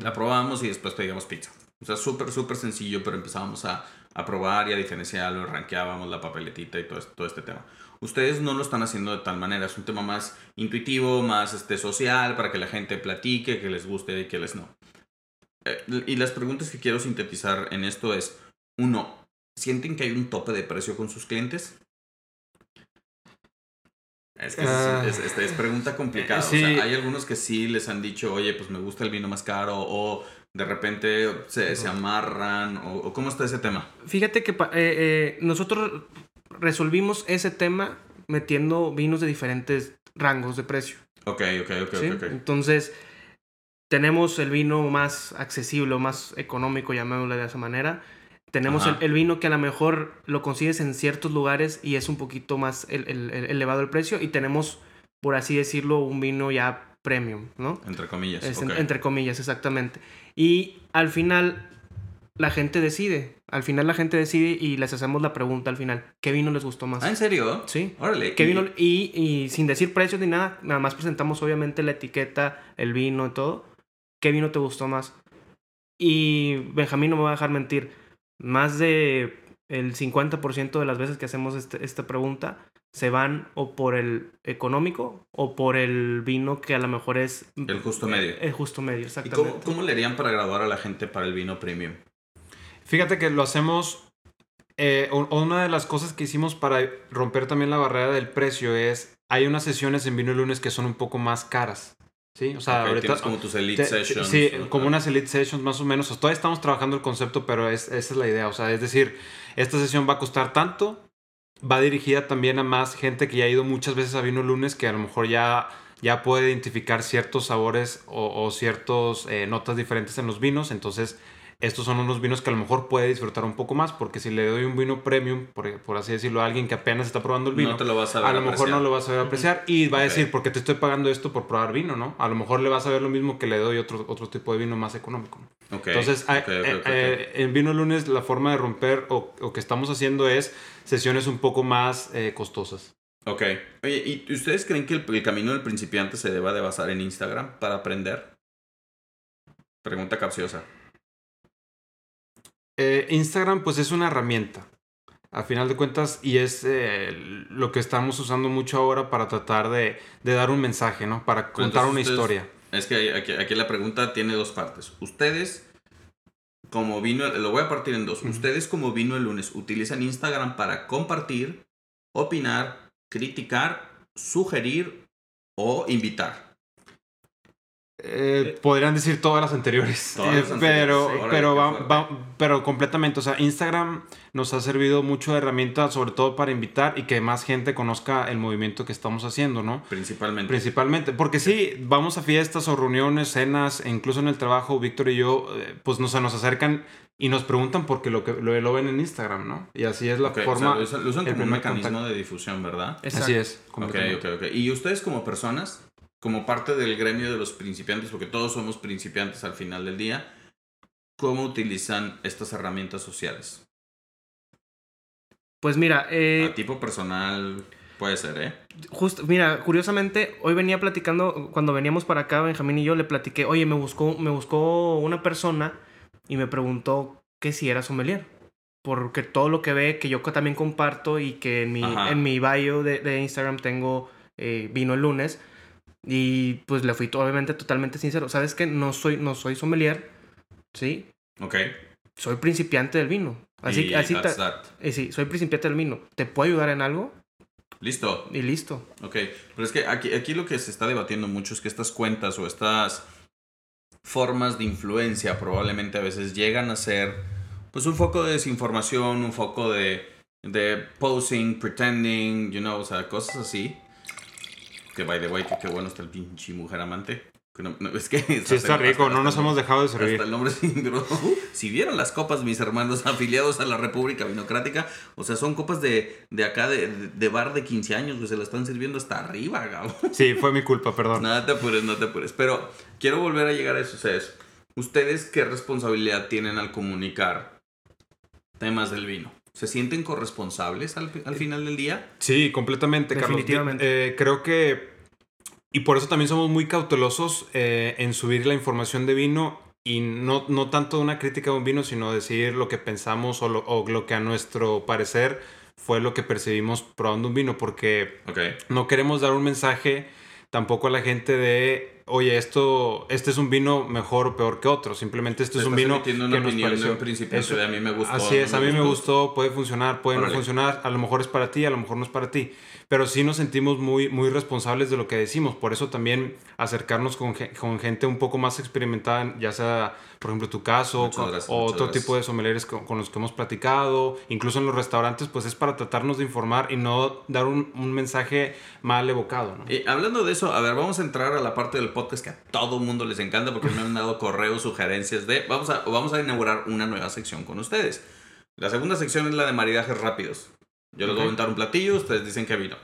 la probábamos y después pedíamos pizza. O sea, súper, súper sencillo, pero empezábamos a, a probar y a diferenciarlo, rankeábamos la papeletita y todo este, todo este tema. Ustedes no lo están haciendo de tal manera, es un tema más intuitivo, más este, social, para que la gente platique, que les guste y que les no. Eh, y las preguntas que quiero sintetizar en esto es, uno, ¿sienten que hay un tope de precio con sus clientes? Es que es, Ah. es- es- es pregunta complicada. Sí. O sea, hay algunos que sí les han dicho, oye, pues me gusta el vino más caro, o de repente se, se amarran, o, o cómo está ese tema. Fíjate que eh, eh, nosotros resolvimos ese tema metiendo vinos de diferentes rangos de precio. Ok, ok, ok, ¿sí? ok. ok. Entonces, tenemos el vino más accesible o más económico, llamémosle de esa manera. Tenemos el, el vino que a lo mejor lo consigues en ciertos lugares y es un poquito más el- el- elevado el precio. Y tenemos, por así decirlo, un vino ya premium, ¿no? Entre comillas. Es entre comillas, exactamente. Y al final, la gente decide. Al final la gente decide y les hacemos la pregunta al final. ¿Qué vino les gustó más? Ah, ¿en serio? Sí. Órale. ¿Qué y- vino? Y, y sin decir precios ni nada, nada más presentamos obviamente la etiqueta, el vino y todo. ¿Qué vino te gustó más? Y Benjamín no me va a dejar mentir. Más de el 50% de las veces que hacemos este- esta pregunta se van o por el económico o por el vino que a lo mejor es... El justo medio. El justo medio, ¿Y exactamente. cómo, cómo le harían para graduar a la gente para el vino premium? Fíjate que lo hacemos. eh, una de las cosas que hicimos para romper también la barrera del precio es. Hay unas sesiones en Vino Lunes que son un poco más caras. ¿Sí? O sea, Ok, ahorita. como tus elite te- te- sessions. Sí, como unas Elite Sessions más o menos. O sea, todavía estamos trabajando el concepto, pero es, esa es la idea. O sea, es decir, esta sesión va a costar tanto. Va dirigida también a más gente que ya ha ido muchas veces a Vino Lunes, que a lo mejor ya, ya puede identificar ciertos sabores o, o ciertas notas diferentes en los vinos. Entonces, estos son unos vinos que a lo mejor puede disfrutar un poco más, porque si le doy un vino premium, por, por así decirlo, a alguien que apenas está probando el vino, No te lo vas a lo mejor apreciar. no lo vas a ver apreciar y va a decir, porque te estoy pagando esto por probar vino, ¿no? A lo mejor le vas a ver lo mismo que le doy otro, otro tipo de vino más económico. Entonces, eh, eh, en Vino Lunes la forma de romper o, o que estamos haciendo es sesiones un poco más eh, costosas. Ok. Oye, ¿y ustedes creen que el, el camino del principiante se deba de basar en Instagram para aprender? Pregunta capciosa. Eh, Instagram pues es una herramienta, a final de cuentas, y es eh, lo que estamos usando mucho ahora para tratar de, de dar un mensaje, ¿no? Para contar una ustedes- historia. Es que aquí, aquí la pregunta tiene dos partes. Ustedes, como vino, lo voy a partir en dos. Ustedes, como vino el lunes, utilizan Instagram para compartir, opinar, criticar, sugerir o invitar. Eh, podrían decir todas las anteriores. Todas Eh, las anteriores, pero, sí. Pero, va- va- pero completamente. O sea, Instagram nos ha servido mucho de herramienta, sobre todo para invitar y que más gente conozca el movimiento que estamos haciendo, ¿no? Principalmente. Principalmente, porque sí, vamos a fiestas o reuniones, cenas, e incluso en el trabajo, Víctor y yo, eh, pues nos, se nos acercan y nos preguntan porque lo, que, lo, lo ven en Instagram, ¿no? Y así es la Ok, o forma. sea, lo usan, como un primer mecanismo contacto. de difusión, ¿verdad? Exacto. Así es. Ok, ok, ok. Y ustedes como personas, como parte del gremio de los principiantes, porque todos somos principiantes al final del día, ¿cómo utilizan estas herramientas sociales? Pues mira, eh, A tipo personal puede ser, ¿eh? Justo, mira, curiosamente, hoy venía platicando, cuando veníamos para acá, Benjamín y yo le platiqué, oye, me buscó, me buscó una persona y me preguntó que si era sommelier. Porque todo lo que ve, que yo también comparto y que en mi, Ajá. en mi bio de, de Instagram tengo eh, vino el lunes. Y pues le fui obviamente totalmente sincero. ¿Sabes qué? No soy, no soy sommelier, ¿sí? Ok. Soy principiante del vino. Así, Y así that's that. eh, sí, soy principiante del vino. ¿Te puedo ayudar en algo? Listo. Y listo. Ok. Pero es que aquí, aquí lo que se está debatiendo mucho es que estas cuentas o estas formas de influencia probablemente a veces llegan a ser pues un foco de desinformación, un foco de, de posing, pretending, you know, o sea, cosas así. Que by the way, que qué bueno está el pinche mujer amante. Que no- no, es que Sí, está rico, no nos hemos dejado de Hasta servir. el nombre Si vieron las copas, mis hermanos afiliados a la República Vinocrática, o sea, son copas de, de acá, de, de bar de 15 años, que se la están sirviendo hasta arriba, Gabo. Sí, fue mi culpa, perdón. Nada te apures, no te apures. Pero quiero volver a llegar a eso. o sea, es, ¿Ustedes qué responsabilidad tienen al comunicar temas del vino? ¿Se sienten corresponsables al, al final del día? Sí, completamente, Carlos. Definitivamente. Eh, creo que. Y por eso también somos muy cautelosos eh, en subir la información de vino y no, no tanto una crítica de un vino, sino decir lo que pensamos o lo, o lo que a nuestro parecer fue lo que percibimos probando un vino, porque no queremos dar un mensaje tampoco a la gente de, oye, esto, este es un vino mejor o peor que otro, simplemente este Te es un vino que nos pareció. Eso- a mí me gustó, Así no es, me a mí me gustó. gustó, puede funcionar, puede Órale. no funcionar, a lo mejor es para ti, a lo mejor no es para ti, pero sí nos sentimos muy, muy responsables de lo que decimos, por eso también acercarnos con, con gente un poco más experimentada, ya sea, por ejemplo, tu caso, con- gracias, o otro gracias. tipo de sommeliers con, con los que hemos platicado, incluso en los restaurantes, pues es para tratarnos de informar y no dar un, un mensaje mal evocado, ¿no? Y hablando de eso, a ver, vamos a entrar a la parte del podcast que a todo mundo les encanta porque me han dado correos, sugerencias de... Vamos a, vamos a inaugurar una nueva sección con ustedes. La segunda sección es la de maridajes rápidos. Yo les voy a Ok. aventar un platillo, ustedes dicen que vino.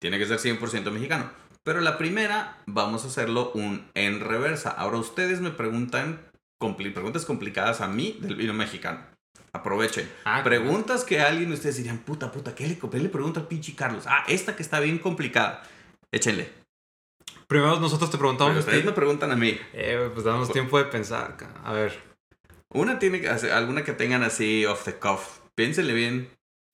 Tiene que ser 100% mexicano. Pero la primera, vamos a hacerlo un en reversa. Ahora ustedes me preguntan compli- preguntas complicadas a mí del vino mexicano. Aprovechen. Ah, Preguntas que alguien de ustedes dirían, puta, puta, ¿qué le, qué le pregunta al pinche Carlos? Ah, esta que está bien complicada. Échenle. Primero nosotros te preguntamos, Pero ustedes me preguntan a mí. Eh, pues damos tiempo de pensar. A ver. Una tiene que hacer, alguna que tengan así off the cuff. Piénsenle bien.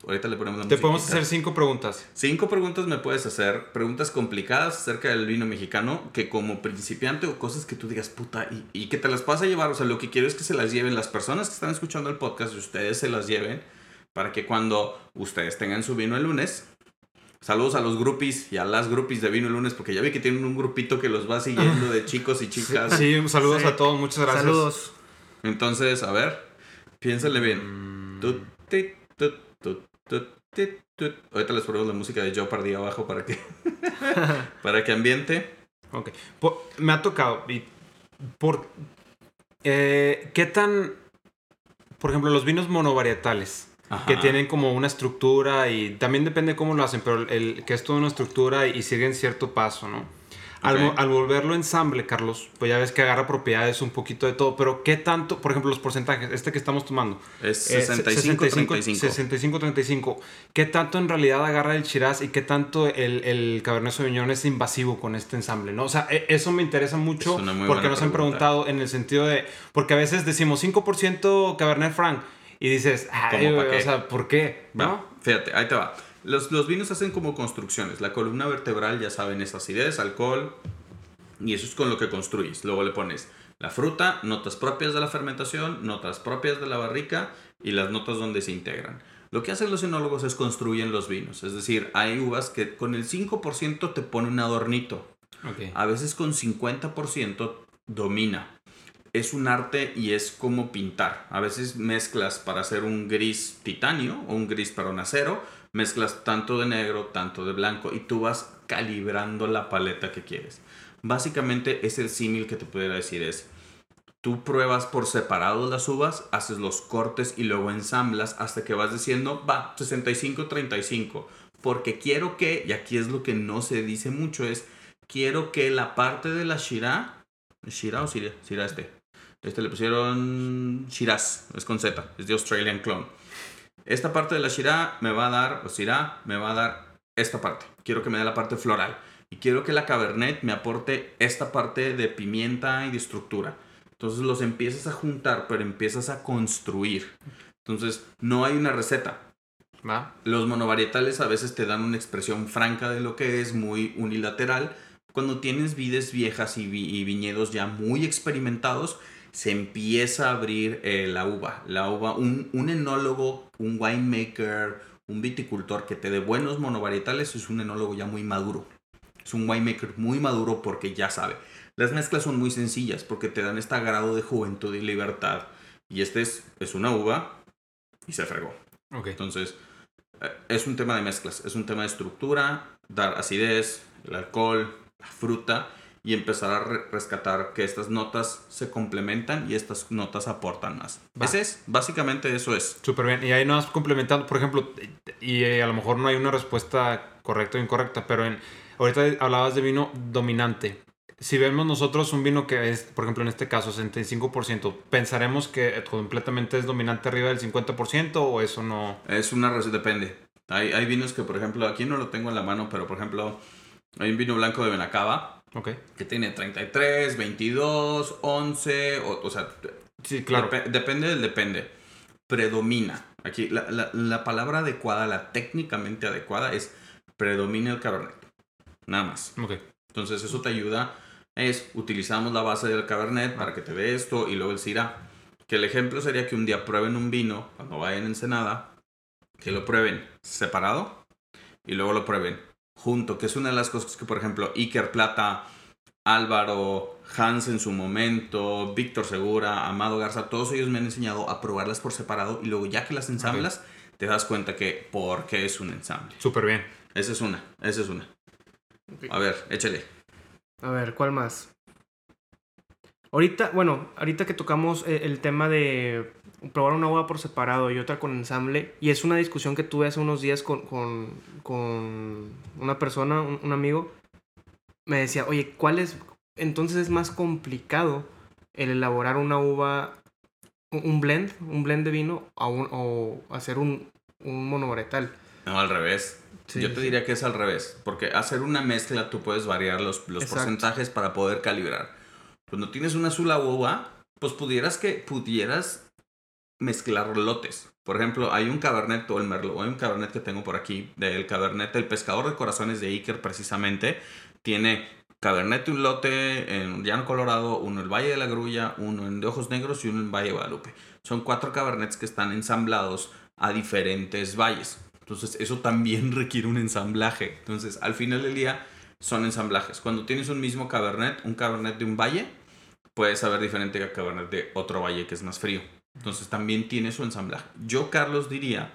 Ahorita le ponemos la Te podemos hacer cinco preguntas. Cinco preguntas me puedes hacer. Preguntas complicadas acerca del vino mexicano. Que como principiante o cosas que tú digas, puta, y, y que te las vas a llevar. O sea, lo que quiero es que se las lleven las personas que están escuchando el podcast. Y ustedes se las lleven. Para que cuando ustedes tengan su vino el lunes. Saludos a los groupies y a las groupies de vino el lunes. Porque ya vi que tienen un grupito que los va siguiendo de chicos y chicas. Sí, saludos Sí. a todos, muchas gracias. Saludos. Entonces, a ver, piénsale bien. Mm. Ahorita les ponemos la música de Jeopardy abajo para que, para que ambiente. ok. Me ha tocado. Y por, eh, ¿Qué tan... Por ejemplo, los vinos monovarietales. Que Ajá. tienen como una estructura y también depende cómo lo hacen, pero el, que es toda una estructura y, siguen cierto paso, ¿no? Al, Ok. mo- al volverlo ensamble, Carlos, pues ya ves que agarra propiedades un poquito de todo, pero ¿qué tanto, por ejemplo, los porcentajes, este que estamos tomando? Es eh, 65-35. 65-35. ¿Qué tanto en realidad agarra el Shiraz y qué tanto el, el Cabernet Sauvignon es invasivo con este ensamble, ¿no? O sea, e- eso me interesa mucho porque nos han pregunta. preguntado en el sentido de, porque a veces decimos 5% Cabernet Franc y dices, ay, ¿por qué? Va, ¿No? Fíjate, ahí te va. Los, los vinos hacen como construcciones. La columna vertebral, ya saben, es acidez, alcohol. Y eso es con lo que construyes. Luego le pones la fruta, notas propias de la fermentación, notas propias de la barrica y las notas donde se integran. Lo que hacen los enólogos es construyen los vinos. Es decir, hay uvas que con el 5% te pone un adornito. A veces con 50% domina. Es un arte y es como pintar. A veces mezclas para hacer un gris titanio o un gris perdón acero. Mezclas tanto de negro, tanto de blanco y tú vas calibrando la paleta que quieres. Básicamente es el símil que te pudiera decir es, tú pruebas por separado las uvas, haces los cortes y luego ensamblas hasta que vas diciendo, va, 65-35. Porque quiero que, y aquí es lo que no se dice mucho, es, quiero que la parte de la Shira, Shira o Shira, Shira este, este le pusieron Shiraz, es con Z, es de Australian Clone. Esta parte de la Shira me va a dar, o Shira me va a dar esta parte. Quiero que me dé la parte floral. Y quiero que la Cabernet me aporte esta parte de pimienta y de estructura. Entonces los empiezas a juntar, pero empiezas a construir. Entonces no hay una receta. ¿Va? Los monovarietales a veces te dan una expresión franca de lo que es muy unilateral. Cuando tienes vides viejas y, vi- y viñedos ya muy experimentados, se empieza a abrir eh, la uva. La uva, un, un enólogo, un winemaker, un viticultor que te dé buenos monovarietales es un enólogo ya muy maduro. Es un winemaker muy maduro porque ya sabe. Las mezclas son muy sencillas porque te dan este grado de juventud y libertad. Y este es, es una uva y se fregó. Ok. Entonces, eh, es un tema de mezclas, es un tema de estructura, dar acidez, el alcohol, la fruta y empezar a re- rescatar que estas notas se complementan y estas notas aportan más. Va. Ese es, básicamente eso es. Súper bien. Y ahí nos complementando, por ejemplo, y eh, a lo mejor no hay una respuesta correcta o incorrecta, pero en, ahorita hablabas de vino dominante. Si vemos nosotros un vino que es, por ejemplo, en este caso, 65%, ¿pensaremos que completamente es dominante arriba del 50% o eso no? Es una receta, depende. Hay, hay vinos que, por ejemplo, aquí no lo tengo en la mano, pero por ejemplo, hay un vino blanco de Benacaba Ok. que tiene 33, 22, 11, o, o sea, Sí, claro. Dep- depende del depende. Predomina. Aquí, la, la- la palabra adecuada, la técnicamente adecuada es predomina el Cabernet. Nada más. Ok. Entonces, eso te ayuda. Es, utilizamos la base del Cabernet para que te dé esto y luego el Syrah. Que el ejemplo sería que un día prueben un vino, cuando vayan en Ensenada, que lo prueben separado y luego lo prueben junto. Que es una de las cosas que, por ejemplo, Iker Plata, Álvaro, Hans en su momento, Víctor Segura, Amado Garza, todos ellos me han enseñado a probarlas por separado y luego ya que las ensamblas, te das cuenta que por qué es un ensamble. Súper bien. Esa es una, esa es una. A ver, échale. A ver, ¿cuál más? Ahorita, bueno, ahorita que tocamos eh, el tema de probar una uva por separado y otra con ensamble, y es una discusión que tuve hace unos días con, con, con una persona, un, un amigo, me decía, oye, ¿cuál es? Entonces es más complicado el elaborar una uva, un blend, un blend de vino, a un- o hacer un, un monovarietal. No, al revés. Sí, Yo te sí. diría que es al revés, porque hacer una mezcla tú puedes variar los, los porcentajes para poder calibrar. Cuando tienes una sola uva, pues pudieras que pudieras mezclar lotes. Por ejemplo, hay un Cabernet o el Merlot, hay un Cabernet que tengo por aquí, del Cabernet, el pescador de corazones de Iker precisamente, tiene Cabernet un lote en Llano Colorado, uno en el Valle de la Grulla, uno en de Ojos Negros y uno en Valle de Guadalupe. Son cuatro Cabernets que están ensamblados a diferentes valles. Entonces, eso también requiere un ensamblaje. Entonces, al final del día, son ensamblajes. Cuando tienes un mismo Cabernet, un Cabernet de un valle, puede saber diferente que Cabernet de otro valle que es más frío. Entonces, también tiene su ensamblaje. Yo, Carlos, diría,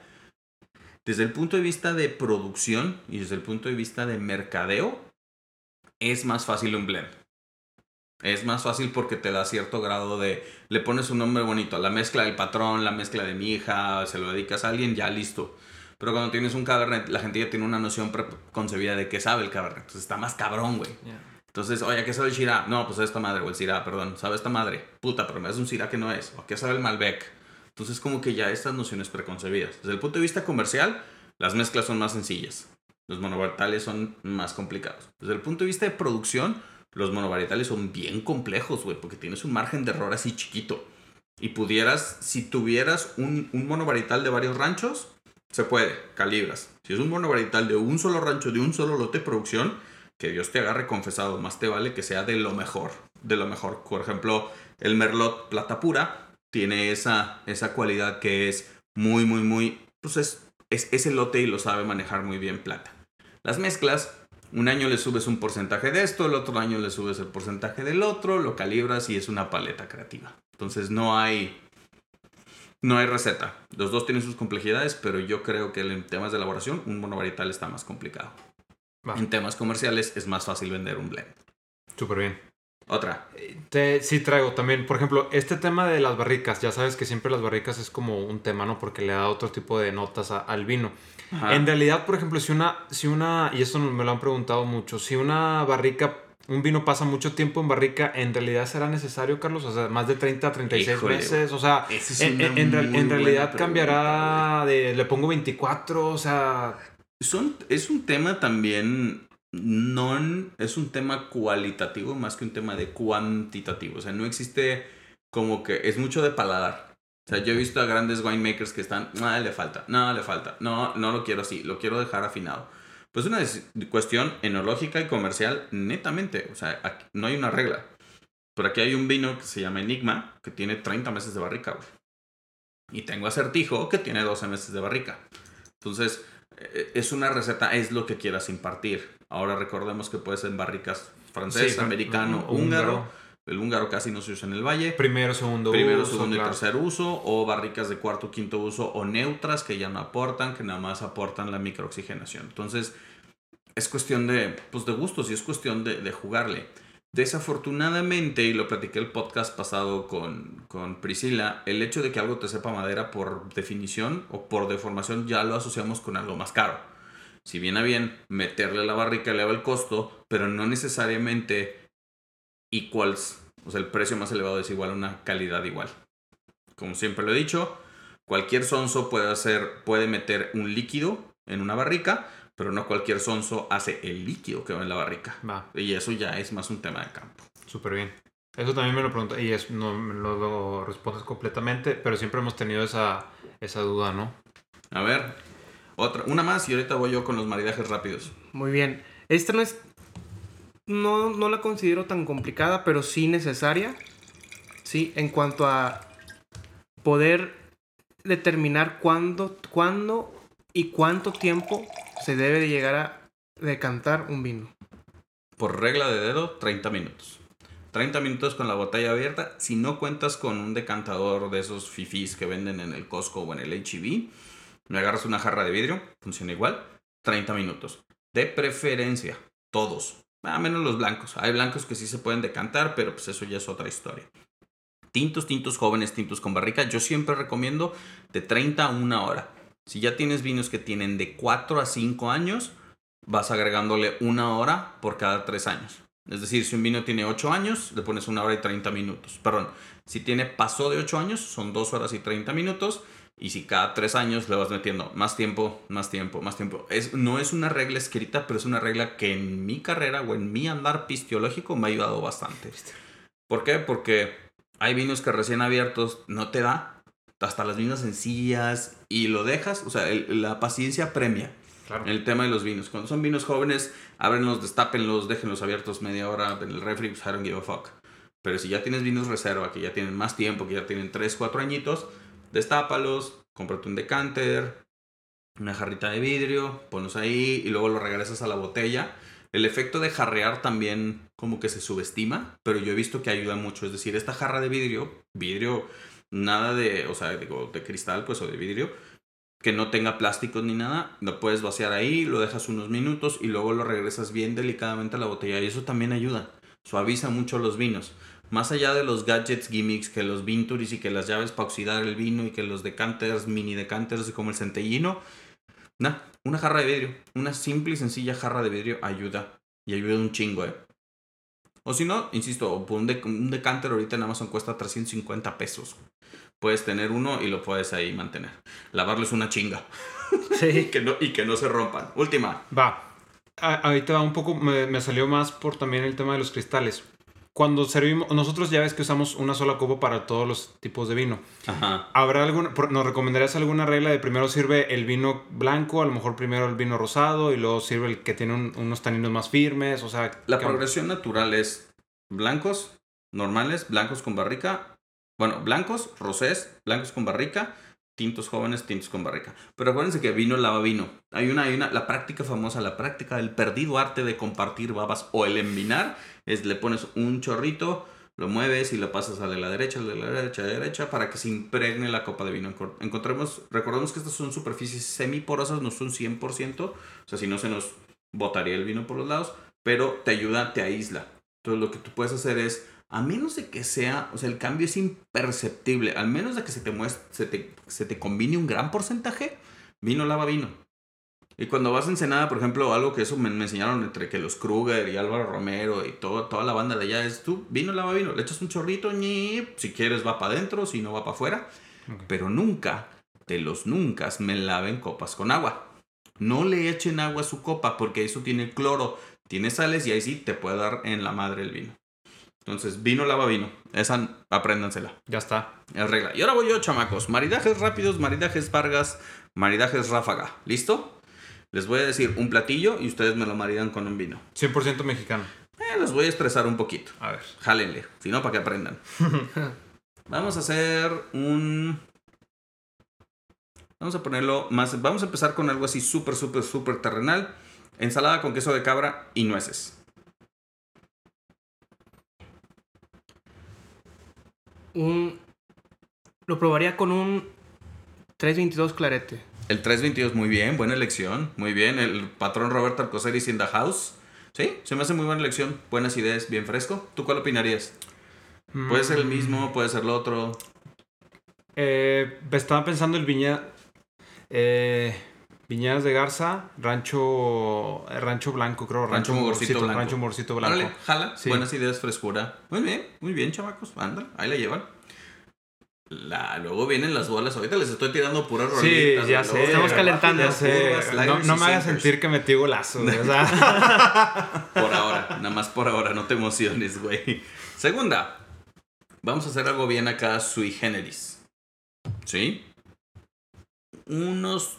desde el punto de vista de producción y desde el punto de vista de mercadeo, es más fácil un blend. Es más fácil porque te da cierto grado de... Le pones un nombre bonito, la mezcla del patrón, la mezcla de mi hija, se lo dedicas a alguien, ya listo. Pero cuando tienes un cabernet, la gente ya tiene una noción preconcebida de qué sabe el cabernet. Entonces está más cabrón, güey. Entonces, oye, ¿qué sabe el Shiraz? No, pues esta madre, o el Syrah, perdón. ¿Sabe esta madre? Puta, pero me das un Syrah que no es. ¿O qué sabe el Malbec? Entonces, como que ya estas nociones preconcebidas. Desde el punto de vista comercial, las mezclas son más sencillas. Los monovarietales son más complicados. Desde el punto de vista de producción, los monovarietales son bien complejos, güey, porque tienes un margen de error así chiquito. Y pudieras, si tuvieras un, un monovarietal de varios ranchos, se puede, calibras. Si es un monovarietal de un solo rancho, de un solo lote de producción, que Dios te agarre confesado, más te vale que sea de lo mejor, de lo mejor. Por ejemplo, el Merlot Plata Pura tiene esa, esa cualidad que es muy, muy, muy, pues es, es ese lote y lo sabe manejar muy bien Plata. Las mezclas, un año le subes un porcentaje de esto, el otro año le subes el porcentaje del otro, lo calibras y es una paleta creativa. Entonces no hay, no hay receta. Los dos tienen sus complejidades, pero yo creo que en temas de elaboración, un monovarietal está más complicado. Va. En temas comerciales es más fácil vender un blend. Súper bien. Otra. Te, sí traigo también, por ejemplo, este tema de las barricas. Ya sabes que siempre las barricas es como un tema, ¿no? Porque le da otro tipo de notas a- al vino. Ajá. En realidad, por ejemplo, si una, si una, y esto me lo han preguntado mucho, si una barrica, un vino pasa mucho tiempo en barrica, ¿en realidad será necesario, Carlos? O sea, más de 30, 36 Híjole, meses. O sea, es en, en- en realidad pregunta, cambiará de, le pongo 24, o sea, Son, es un tema también, no en- es un tema cualitativo más que un tema de cuantitativo. O sea, no existe como que, es mucho de paladar. O sea, yo he visto a grandes winemakers que están, no, le falta, no, le falta, no, no lo quiero así, lo quiero dejar afinado. Pues una cuestión enológica y comercial netamente. O sea, aquí no hay una regla. Pero aquí hay un vino que se llama Enigma, que tiene 30 meses de barrica, güey. Y tengo Acertijo, que tiene 12 meses de barrica. Entonces, es una receta, es lo que quieras impartir. Ahora recordemos que puede ser en barricas francés, Sí, americano, húngaro. húngaro. El húngaro casi no se usa en el valle. primero, segundo Primero, uso, segundo claro. y tercer uso, o barricas de cuarto, quinto uso, o neutras que ya no aportan, que nada más aportan la microoxigenación. Entonces, es cuestión de, pues, de gustos y es cuestión de, de jugarle. Desafortunadamente, y lo platiqué el podcast pasado con, con Priscila, el hecho de que algo te sepa madera por definición o por deformación ya lo asociamos con algo más caro. Si bien a bien, meterle la barrica eleva el costo, pero no necesariamente equals, o sea, el precio más elevado es igual a una calidad igual. Como siempre lo he dicho, cualquier sonso puede hacer, puede meter un líquido en una barrica, pero no cualquier sonso hace el líquido que va en la barrica. Va, Y eso ya es más un tema de campo. súper bien. Eso también me lo pregunto y es, no me lo, lo respondes completamente, pero siempre hemos tenido esa, esa duda, ¿no? A ver, otra, una más y ahorita voy yo con los maridajes rápidos. Muy bien. Esta no es. No, no la considero tan complicada, pero sí necesaria. Sí, en cuanto a poder determinar cuándo, cuándo y cuánto tiempo se debe de llegar a decantar un vino. Por regla de dedo, 30 minutos. 30 minutos con la botella abierta. Si no cuentas con un decantador de esos fifís que venden en el Costco o en el HEB, me agarras una jarra de vidrio, funciona igual. 30 minutos. De preferencia, todos. A menos los blancos. Hay blancos que sí se pueden decantar, pero pues eso ya es otra historia. Tintos, tintos jóvenes, tintos con barrica. Yo siempre recomiendo de 30 a una hora. Si ya tienes vinos que tienen de 4 a 5 años, vas agregándole una hora por cada 3 años. Es decir, si un vino tiene 8 años, le pones una hora y 30 minutos. Perdón, si tiene pasó de 8 años, son 2 horas y 30 minutos. Y si cada 3 años le vas metiendo más tiempo, más tiempo, más tiempo. Es, no es una regla escrita, pero es una regla que en mi carrera o en mi andar pistiológico me ha ayudado bastante. ¿Por qué? Porque hay vinos que recién abiertos no te da. Hasta las vinos sencillas y lo dejas. O sea, el- la paciencia premia Claro. el tema de los vinos. Cuando son vinos jóvenes, ábrenlos, destápenlos, déjenlos abiertos media hora en el refri, pues I don't give a fuck. Pero si ya tienes vinos reserva, que ya tienen más tiempo, que ya tienen 3, 4 añitos, destápalos, cómprate un decanter, una jarrita de vidrio, ponlos ahí y luego lo regresas a la botella. El efecto de jarrear también como que se subestima, pero yo he visto que ayuda mucho. Es decir, esta jarra de vidrio, vidrio, nada de, o sea, digo, de cristal, pues, o de vidrio, que no tenga plásticos ni nada, lo puedes vaciar ahí, lo dejas unos minutos y luego lo regresas bien delicadamente a la botella y eso también ayuda, suaviza mucho los vinos. Más allá de los gadgets, gimmicks, que los Vinturis y que las llaves para oxidar el vino y que los decanters, mini decanters como el centellino, nah, una jarra de vidrio, una simple y sencilla jarra de vidrio ayuda y ayuda un chingo, eh. O si no, insisto, un, de- un decanter ahorita en Amazon cuesta 350 pesos. Puedes tener uno y lo puedes ahí mantener. Lavarlo es una chinga. Sí. Y que no, y que no se rompan. Última. Va. A- ahorita va un poco, me, me salió más por también el tema de los cristales. Cuando servimos, nosotros ya ves que usamos una sola copa para todos los tipos de vino. Ajá. ¿Habrá alguna, nos recomendarías alguna regla de primero sirve el vino blanco, a lo mejor primero el vino rosado y luego sirve el que tiene un- unos taninos más firmes? O sea, La ¿qué- progresión natural es blancos, normales, blancos con barrica. Bueno, blancos, rosés, blancos con barrica, tintos jóvenes, tintos con barrica. Pero acuérdense que vino lava vino. Hay una, hay una, la práctica famosa, la práctica del perdido arte de compartir babas o el envinar, es le pones un chorrito, lo mueves y lo pasas a de la derecha, de la derecha, de la derecha, para que se impregne la copa de vino. Encontremos, recordemos que estas son superficies semiporosas, no son 100%, o sea, si no se nos botaría el vino por los lados, pero te ayuda, te aísla. Entonces lo que tú puedes hacer es, a menos de que sea, o sea, el cambio es imperceptible, al menos de que se te, muest- se te, se te combine un gran porcentaje, vino lava vino. Y cuando vas a Ensenada, por ejemplo, algo que eso me, me enseñaron entre que los Kruger y Álvaro Romero y todo, toda la banda de allá es tú, vino lava vino, le echas un chorrito, ñi, si quieres va para adentro, si no va para afuera, pero nunca, de los nunca, me laven copas con agua. No le echen agua a su copa porque eso tiene cloro, tiene sales y ahí sí te puede dar en la madre el vino. Entonces, vino lava vino. Esa, apréndansela. Ya está. Es regla. Y ahora voy yo, chamacos. Maridajes rápidos, maridajes Vargas, maridajes Ráfaga. ¿Listo? Les voy a decir un platillo y ustedes me lo maridan con un vino. 100% mexicano. Eh, les voy a estresar un poquito. A ver. Jálenle. Si no, para que aprendan. Vamos a hacer un... Vamos a ponerlo más... Vamos a empezar con algo así súper, súper, súper terrenal. Ensalada con queso de cabra y nueces. Un, lo probaría con un 322 clarete. El 322, muy bien, buena elección. Muy bien, el patrón Robert Alcocer in the house. Sí, se me hace muy buena elección. Buenas ideas, bien fresco. ¿Tú cuál opinarías? Puede ser el Mm, mismo, puede ser el otro. Eh, estaba pensando el viña. Eh, Viñedas de Garza, Rancho eh, Rancho Blanco, creo. Rancho Mogorcito Blanco. Rancho Mogorcito Blanco. Órale, jala. Sí. Buenas ideas, frescura. Muy bien, muy bien, chamacos. Ándale, ahí la llevan. La, luego vienen las bolas. Ahorita les estoy tirando puras Sí, rolitas. ya güey. sé. Estamos calentando. Ya sé. curvas, No, me hagas sentir que metí golazo. O sea, Por ahora, nada más por ahora, no te emociones, güey. Segunda, vamos a hacer algo bien acá sui generis. ¿Sí? Unos...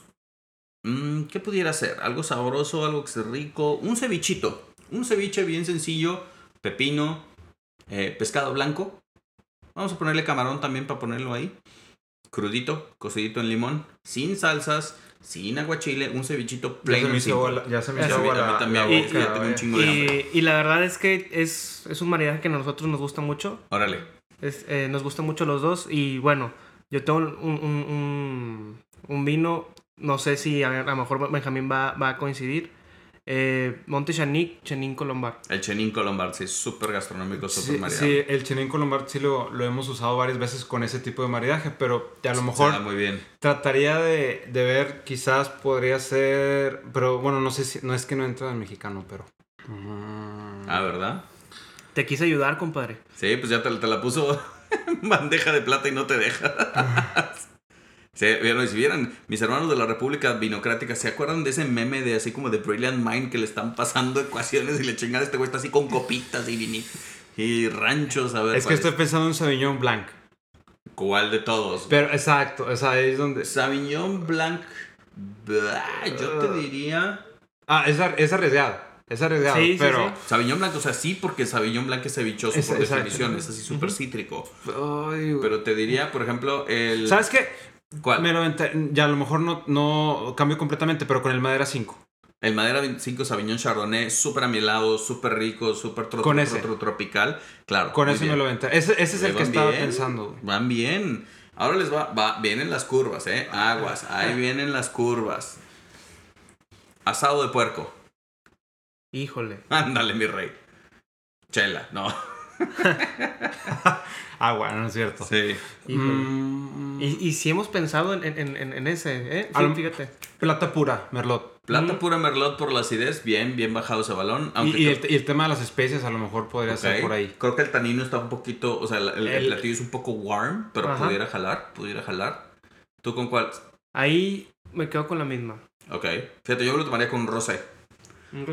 mm, ¿Qué pudiera ser? Algo sabroso, algo que sea rico. Un cevichito. Un ceviche bien sencillo. Pepino. eh, pescado blanco. Vamos a ponerle camarón también para ponerlo ahí. Crudito, cocidito en limón. Sin salsas, sin aguachile. Un cevichito ya plain se me hizo ya se me Ya hizo ya. Y, y la verdad es que es, es un maridaje que a nosotros nos gusta mucho. Órale. Es, eh, nos gustan mucho los dos. Y bueno, yo tengo un, un, un- un vino. No sé si a, a lo mejor Benjamín va, va a coincidir. Eh, Monte Chanic, Chenin Colombar. El Chenin Colombard, sí, súper gastronómico, súper Sí, sí, el Chenin Colombard sí lo, lo hemos usado varias veces con ese tipo de maridaje, pero a lo mejor da muy bien. trataría de, de ver, quizás podría ser, pero bueno, no sé si, no es que no entra en mexicano, pero... Mm. Ah, ¿verdad? Te quise ayudar, compadre. Sí, pues ya te, te la puso en bandeja de plata y no te deja. Sí, vieron, si vieran, mis hermanos de la República Vinocrática, ¿se acuerdan de ese meme de así como de Brilliant Mind que le están pasando ecuaciones y le chingan este güey está así con copitas y vinito y ranchos? A ver, Es que ¿cuál estoy pensando en Sauvignon Blanc. ¿Cuál de todos? Pero exacto, o sea, ahí es donde... Sauvignon Blanc, bah, yo te diría... Ah, es, ar- es arriesgado, es arriesgado, Sí, sí, pero... Sauvignon Blanc, o sea, sí, porque Sauvignon Blanc es cevichoso Es- por exacto. definición, es así súper cítrico. Ay. Pero te diría, por ejemplo, el... ¿Sabes qué? ¿Cuál? Ya a lo mejor no, no cambio completamente, pero con el Madera 5. El Madera 25 Sauvignon Chardonnay, súper amielado, súper rico, súper tro- Con tro- tropical. Claro. Con ese bien. me lo aventa. Ese, ese es Le el que estaba bien. pensando. Van bien. Ahora les va, va, vienen las curvas, ¿eh? Aguas, ahí vienen las curvas. Asado de puerco. Híjole. Ándale, mi rey. Chela, no. Ah, bueno, no es cierto. Sí. Mm, Y, y si hemos pensado en, en, en, en ese, ¿eh? Sí, fíjate. Plata pura, Merlot. Plata Mm. pura merlot por la acidez, bien, bien bajado ese balón. Y, Aunque y creo- el, y el tema de las especies a lo mejor podría ser por ahí. Creo que el tanino está un poquito, o sea, el, el- platillo es un poco warm, pero Ajá. pudiera jalar, pudiera jalar. ¿Tú con cuál? Ahí me quedo con la misma. Ok. Fíjate, yo me lo tomaría con un rosé.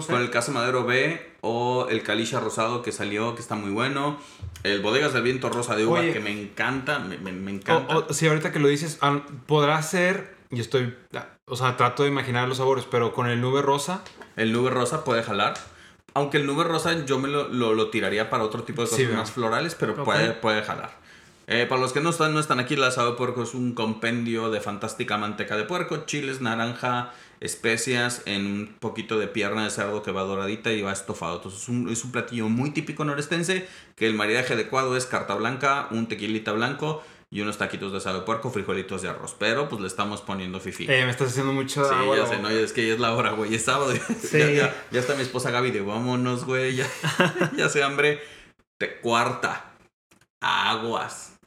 Con el Casa Madero B o el Calicia Rosado que salió, que está muy bueno. El Bodegas del Viento Rosa de Uva, Oye. que me encanta, me, me- encanta. o- sí, ahorita que lo dices, ah, podrá ser, y estoy, ah, o sea, trato de imaginar los sabores, pero con el nube rosa, El Nube Rosa puede jalar. Aunque el Nube Rosa yo me lo, lo- lo tiraría para otro tipo de cosas más florales, pero puede, puede jalar. Eh, para los que no están, no están aquí, el asado de puerco es un compendio de fantástica manteca de puerco, chiles, naranja, especias, en un poquito de pierna de cerdo que va doradita y va estofado. Entonces es un, es un platillo muy típico norestense, que el maridaje adecuado es carta blanca, un tequilita blanco y unos taquitos de asado de puerco, frijolitos de arroz. Pero pues le estamos poniendo fifi. eh, me estás haciendo mucho Sí, agua ya sé, no, es que ya es la hora, güey, es sábado. Sí. Ya, ya, ya está mi esposa Gaby de vámonos, güey, ya, ya se hambre. Te cuarta, aguas.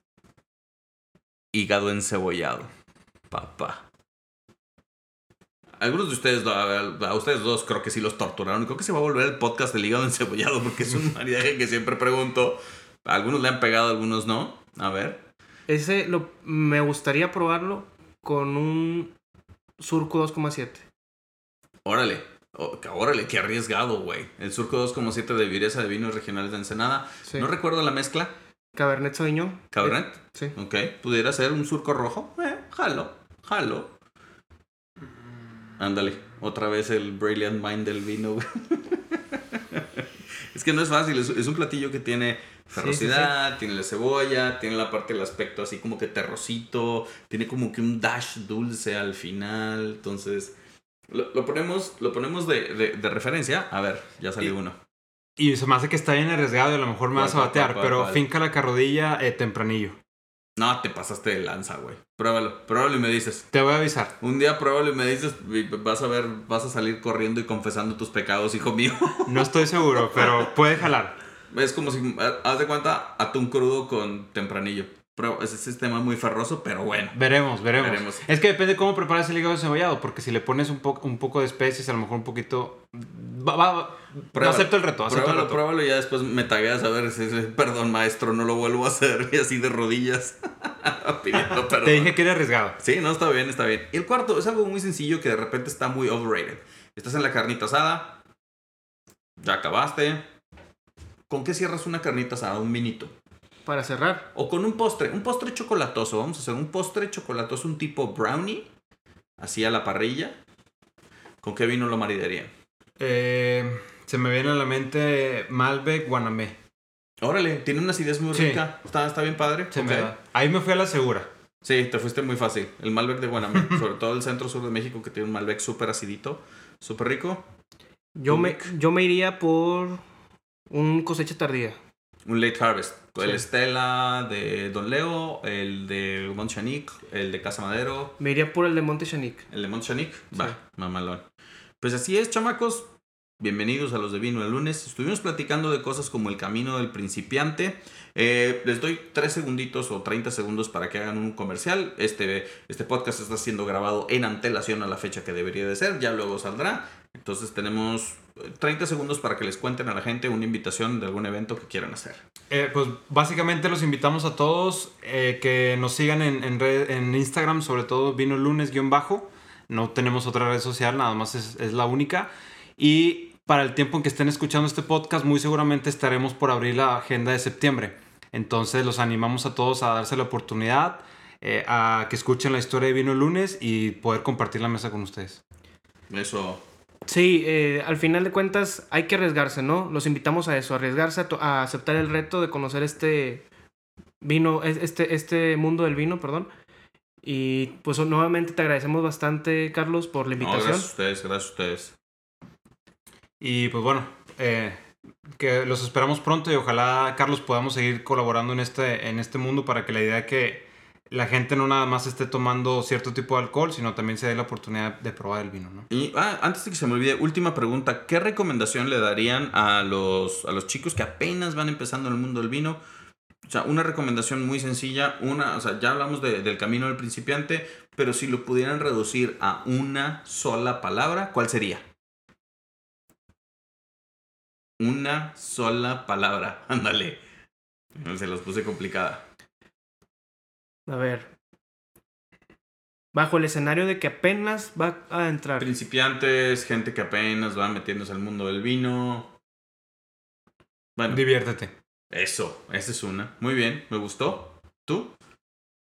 Hígado encebollado, papá. Algunos de ustedes, a, ustedes dos creo que sí los torturaron. Creo que se va a volver el podcast del hígado encebollado porque es un maridaje que siempre pregunto. Algunos le han pegado, algunos no. A ver. Ese lo, me gustaría probarlo con un Surco 2,7. Órale, oh, órale, qué arriesgado, güey. El surco 2,7 de vireza de vinos regionales de Ensenada. Sí. No recuerdo la mezcla. Cabernet Sauvignon. Cabernet. Sí. Ok, pudiera ser un surco rojo. Eh, jalo, jalo. Ándale, otra vez el Brilliant Mind del vino. es que no es fácil, es, un platillo que tiene ferrosidad, tiene la cebolla, tiene la parte del aspecto así como que terrosito, tiene como que un dash dulce al final. Entonces, lo, lo ponemos, lo ponemos de, de- de referencia. A ver, ya salió uno. Y se me hace que está bien arriesgado y a lo mejor me ¿Cuál, vas a batear, cuál, pero cuál? finca la carrodilla eh, tempranillo. No, te pasaste de lanza, güey. Pruébalo, pruébalo y me dices. Te voy a avisar. Un día pruébalo y me dices, y vas a ver, vas a salir corriendo y confesando tus pecados, hijo mío. No estoy seguro, pero puede jalar. Es como si, haz de cuenta, atún crudo con tempranillo. Ese sistema muy ferroso, pero bueno. Veremos, veremos, Veremos. Es que depende cómo preparas el hígado cebollado, porque si le pones un, poco un poco de especies, a lo mejor un poquito... Va, va- va- Pruébalo, acepto el reto, acepto el Pruébalo, reto. pruébalo y ya después me tagueas a ver si, perdón maestro, no lo vuelvo a hacer y así de rodillas. Pidiendo perdón. Te dije que era arriesgado. Sí, no, está bien, está bien. Y el cuarto es algo muy sencillo que de repente está muy overrated. Estás en la carnita asada, ya acabaste. ¿Con qué cierras una carnita asada? Un vinito. Para cerrar. O con un postre, un postre chocolatoso. Vamos a hacer un postre chocolatoso, un tipo brownie, así a la parrilla. ¿Con qué vino lo maridaría? Eh, se me viene a la mente Malbec Guanamé. Órale, tiene una acidez muy Sí. rica. Está, está bien padre. Se me da. Ahí me fui a la segura. Sí, te fuiste muy fácil. El Malbec de Guanamé, sobre todo el centro sur de México que tiene un Malbec súper acidito, súper rico. Yo me, yo me iría por un cosecha tardía. Un Late Harvest. El Sí. Estela de Don Leo, el de Montchanic, el de Casa Madero, Me iría por el de Monte Chanic. el de Montchanic. Sí. Va, mamalón. Pues así es, chamacos. Bienvenidos a los de Vino el lunes. Estuvimos platicando de cosas como el camino del principiante. Eh, les doy 3 segunditos o 30 segundos para que hagan un comercial. Este, este podcast está siendo grabado en antelación a la fecha que debería de ser. Ya luego saldrá. Entonces tenemos eh, 30 segundos para que les cuenten a la gente una invitación de algún evento que quieran hacer. Eh, pues básicamente los invitamos a todos eh, que nos sigan en, en, red- en Instagram, sobre todo vino lunes guion bajo. No tenemos otra red social, nada más es, es la única. Y para el tiempo en que estén escuchando este podcast, muy seguramente estaremos por abrir la agenda de septiembre. Entonces los animamos a todos a darse la oportunidad, eh, a que escuchen la historia de vino el lunes y poder compartir la mesa con ustedes. Eso. Sí, eh, al final de cuentas hay que arriesgarse, ¿no? Los invitamos a eso, a arriesgarse, a, to- a aceptar el reto de conocer este vino, es- este, este mundo del vino, perdón. Y pues nuevamente te agradecemos bastante, Carlos, por la No, invitación. gracias a ustedes, gracias a ustedes. Y pues bueno, eh, que los esperamos pronto y ojalá, Carlos, podamos seguir colaborando en este, en este mundo para que la idea que la gente no nada más esté tomando cierto tipo de alcohol, sino también se dé la oportunidad de probar el vino, ¿no? Y ah, antes de que se me olvide, última pregunta. ¿Qué recomendación le darían a los, a los chicos que apenas van empezando en el mundo del vino? O sea, una recomendación muy sencilla. Una, o sea, ya hablamos de- del camino del principiante, pero si lo pudieran reducir a una sola palabra, ¿cuál sería? Una sola palabra. Ándale. Se los puse complicada. A ver. Bajo el escenario de que apenas va a entrar. Principiantes, gente que apenas va metiéndose al mundo del vino. Bueno, Diviértete. eso, esa es una. Muy bien, me gustó. ¿Tú?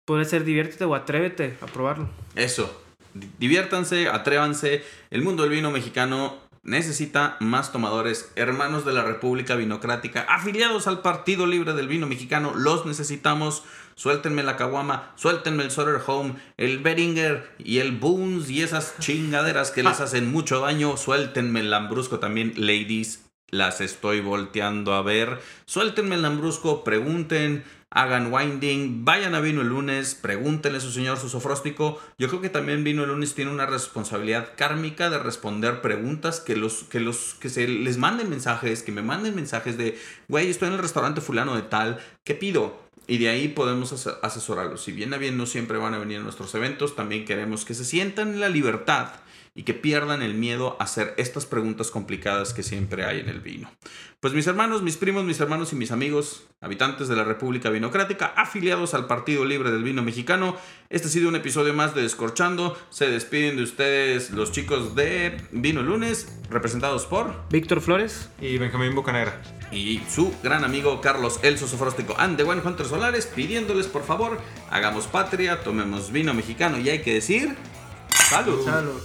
Puede ser diviértete o atrévete a probarlo. Eso. Di- Diviértanse, atrévanse. El mundo del vino mexicano necesita más tomadores, hermanos de la República Vinocrática, afiliados al Partido Libre del Vino Mexicano. Los necesitamos. Suéltenme la caguama, suéltenme el Sutter Home, el Beringer y el Boons y esas chingaderas que les hacen mucho daño. Suéltenme el Lambrusco también, ladies. Las estoy volteando a ver. Suéltenme el Lambrusco, pregunten, hagan winding, vayan a Vino el lunes, pregúntenle a su señor su sofróstico. Yo creo que también Vino el lunes tiene una responsabilidad kármica de responder preguntas que los que los que se les manden mensajes, que me manden mensajes de, güey, estoy en el restaurante fulano de tal, ¿qué pido? Y de ahí podemos ase- asesorarlos. Si bien a bien no siempre van a venir a nuestros eventos, también queremos que se sientan en la libertad y que pierdan el miedo a hacer estas preguntas complicadas que siempre hay en el vino. Pues mis hermanos, mis primos, mis hermanos y mis amigos, habitantes de la República Vinocrática, afiliados al Partido Libre del Vino Mexicano, este ha sido un episodio más de Descorchando. Se despiden de ustedes los chicos de Vino Lunes, representados por Víctor Flores. Y Benjamín Bocanegra. y su gran amigo Carlos El Sofróstico and the One Hunter Solares, pidiéndoles por favor, hagamos patria, tomemos vino mexicano y hay que decir, salud. Salud.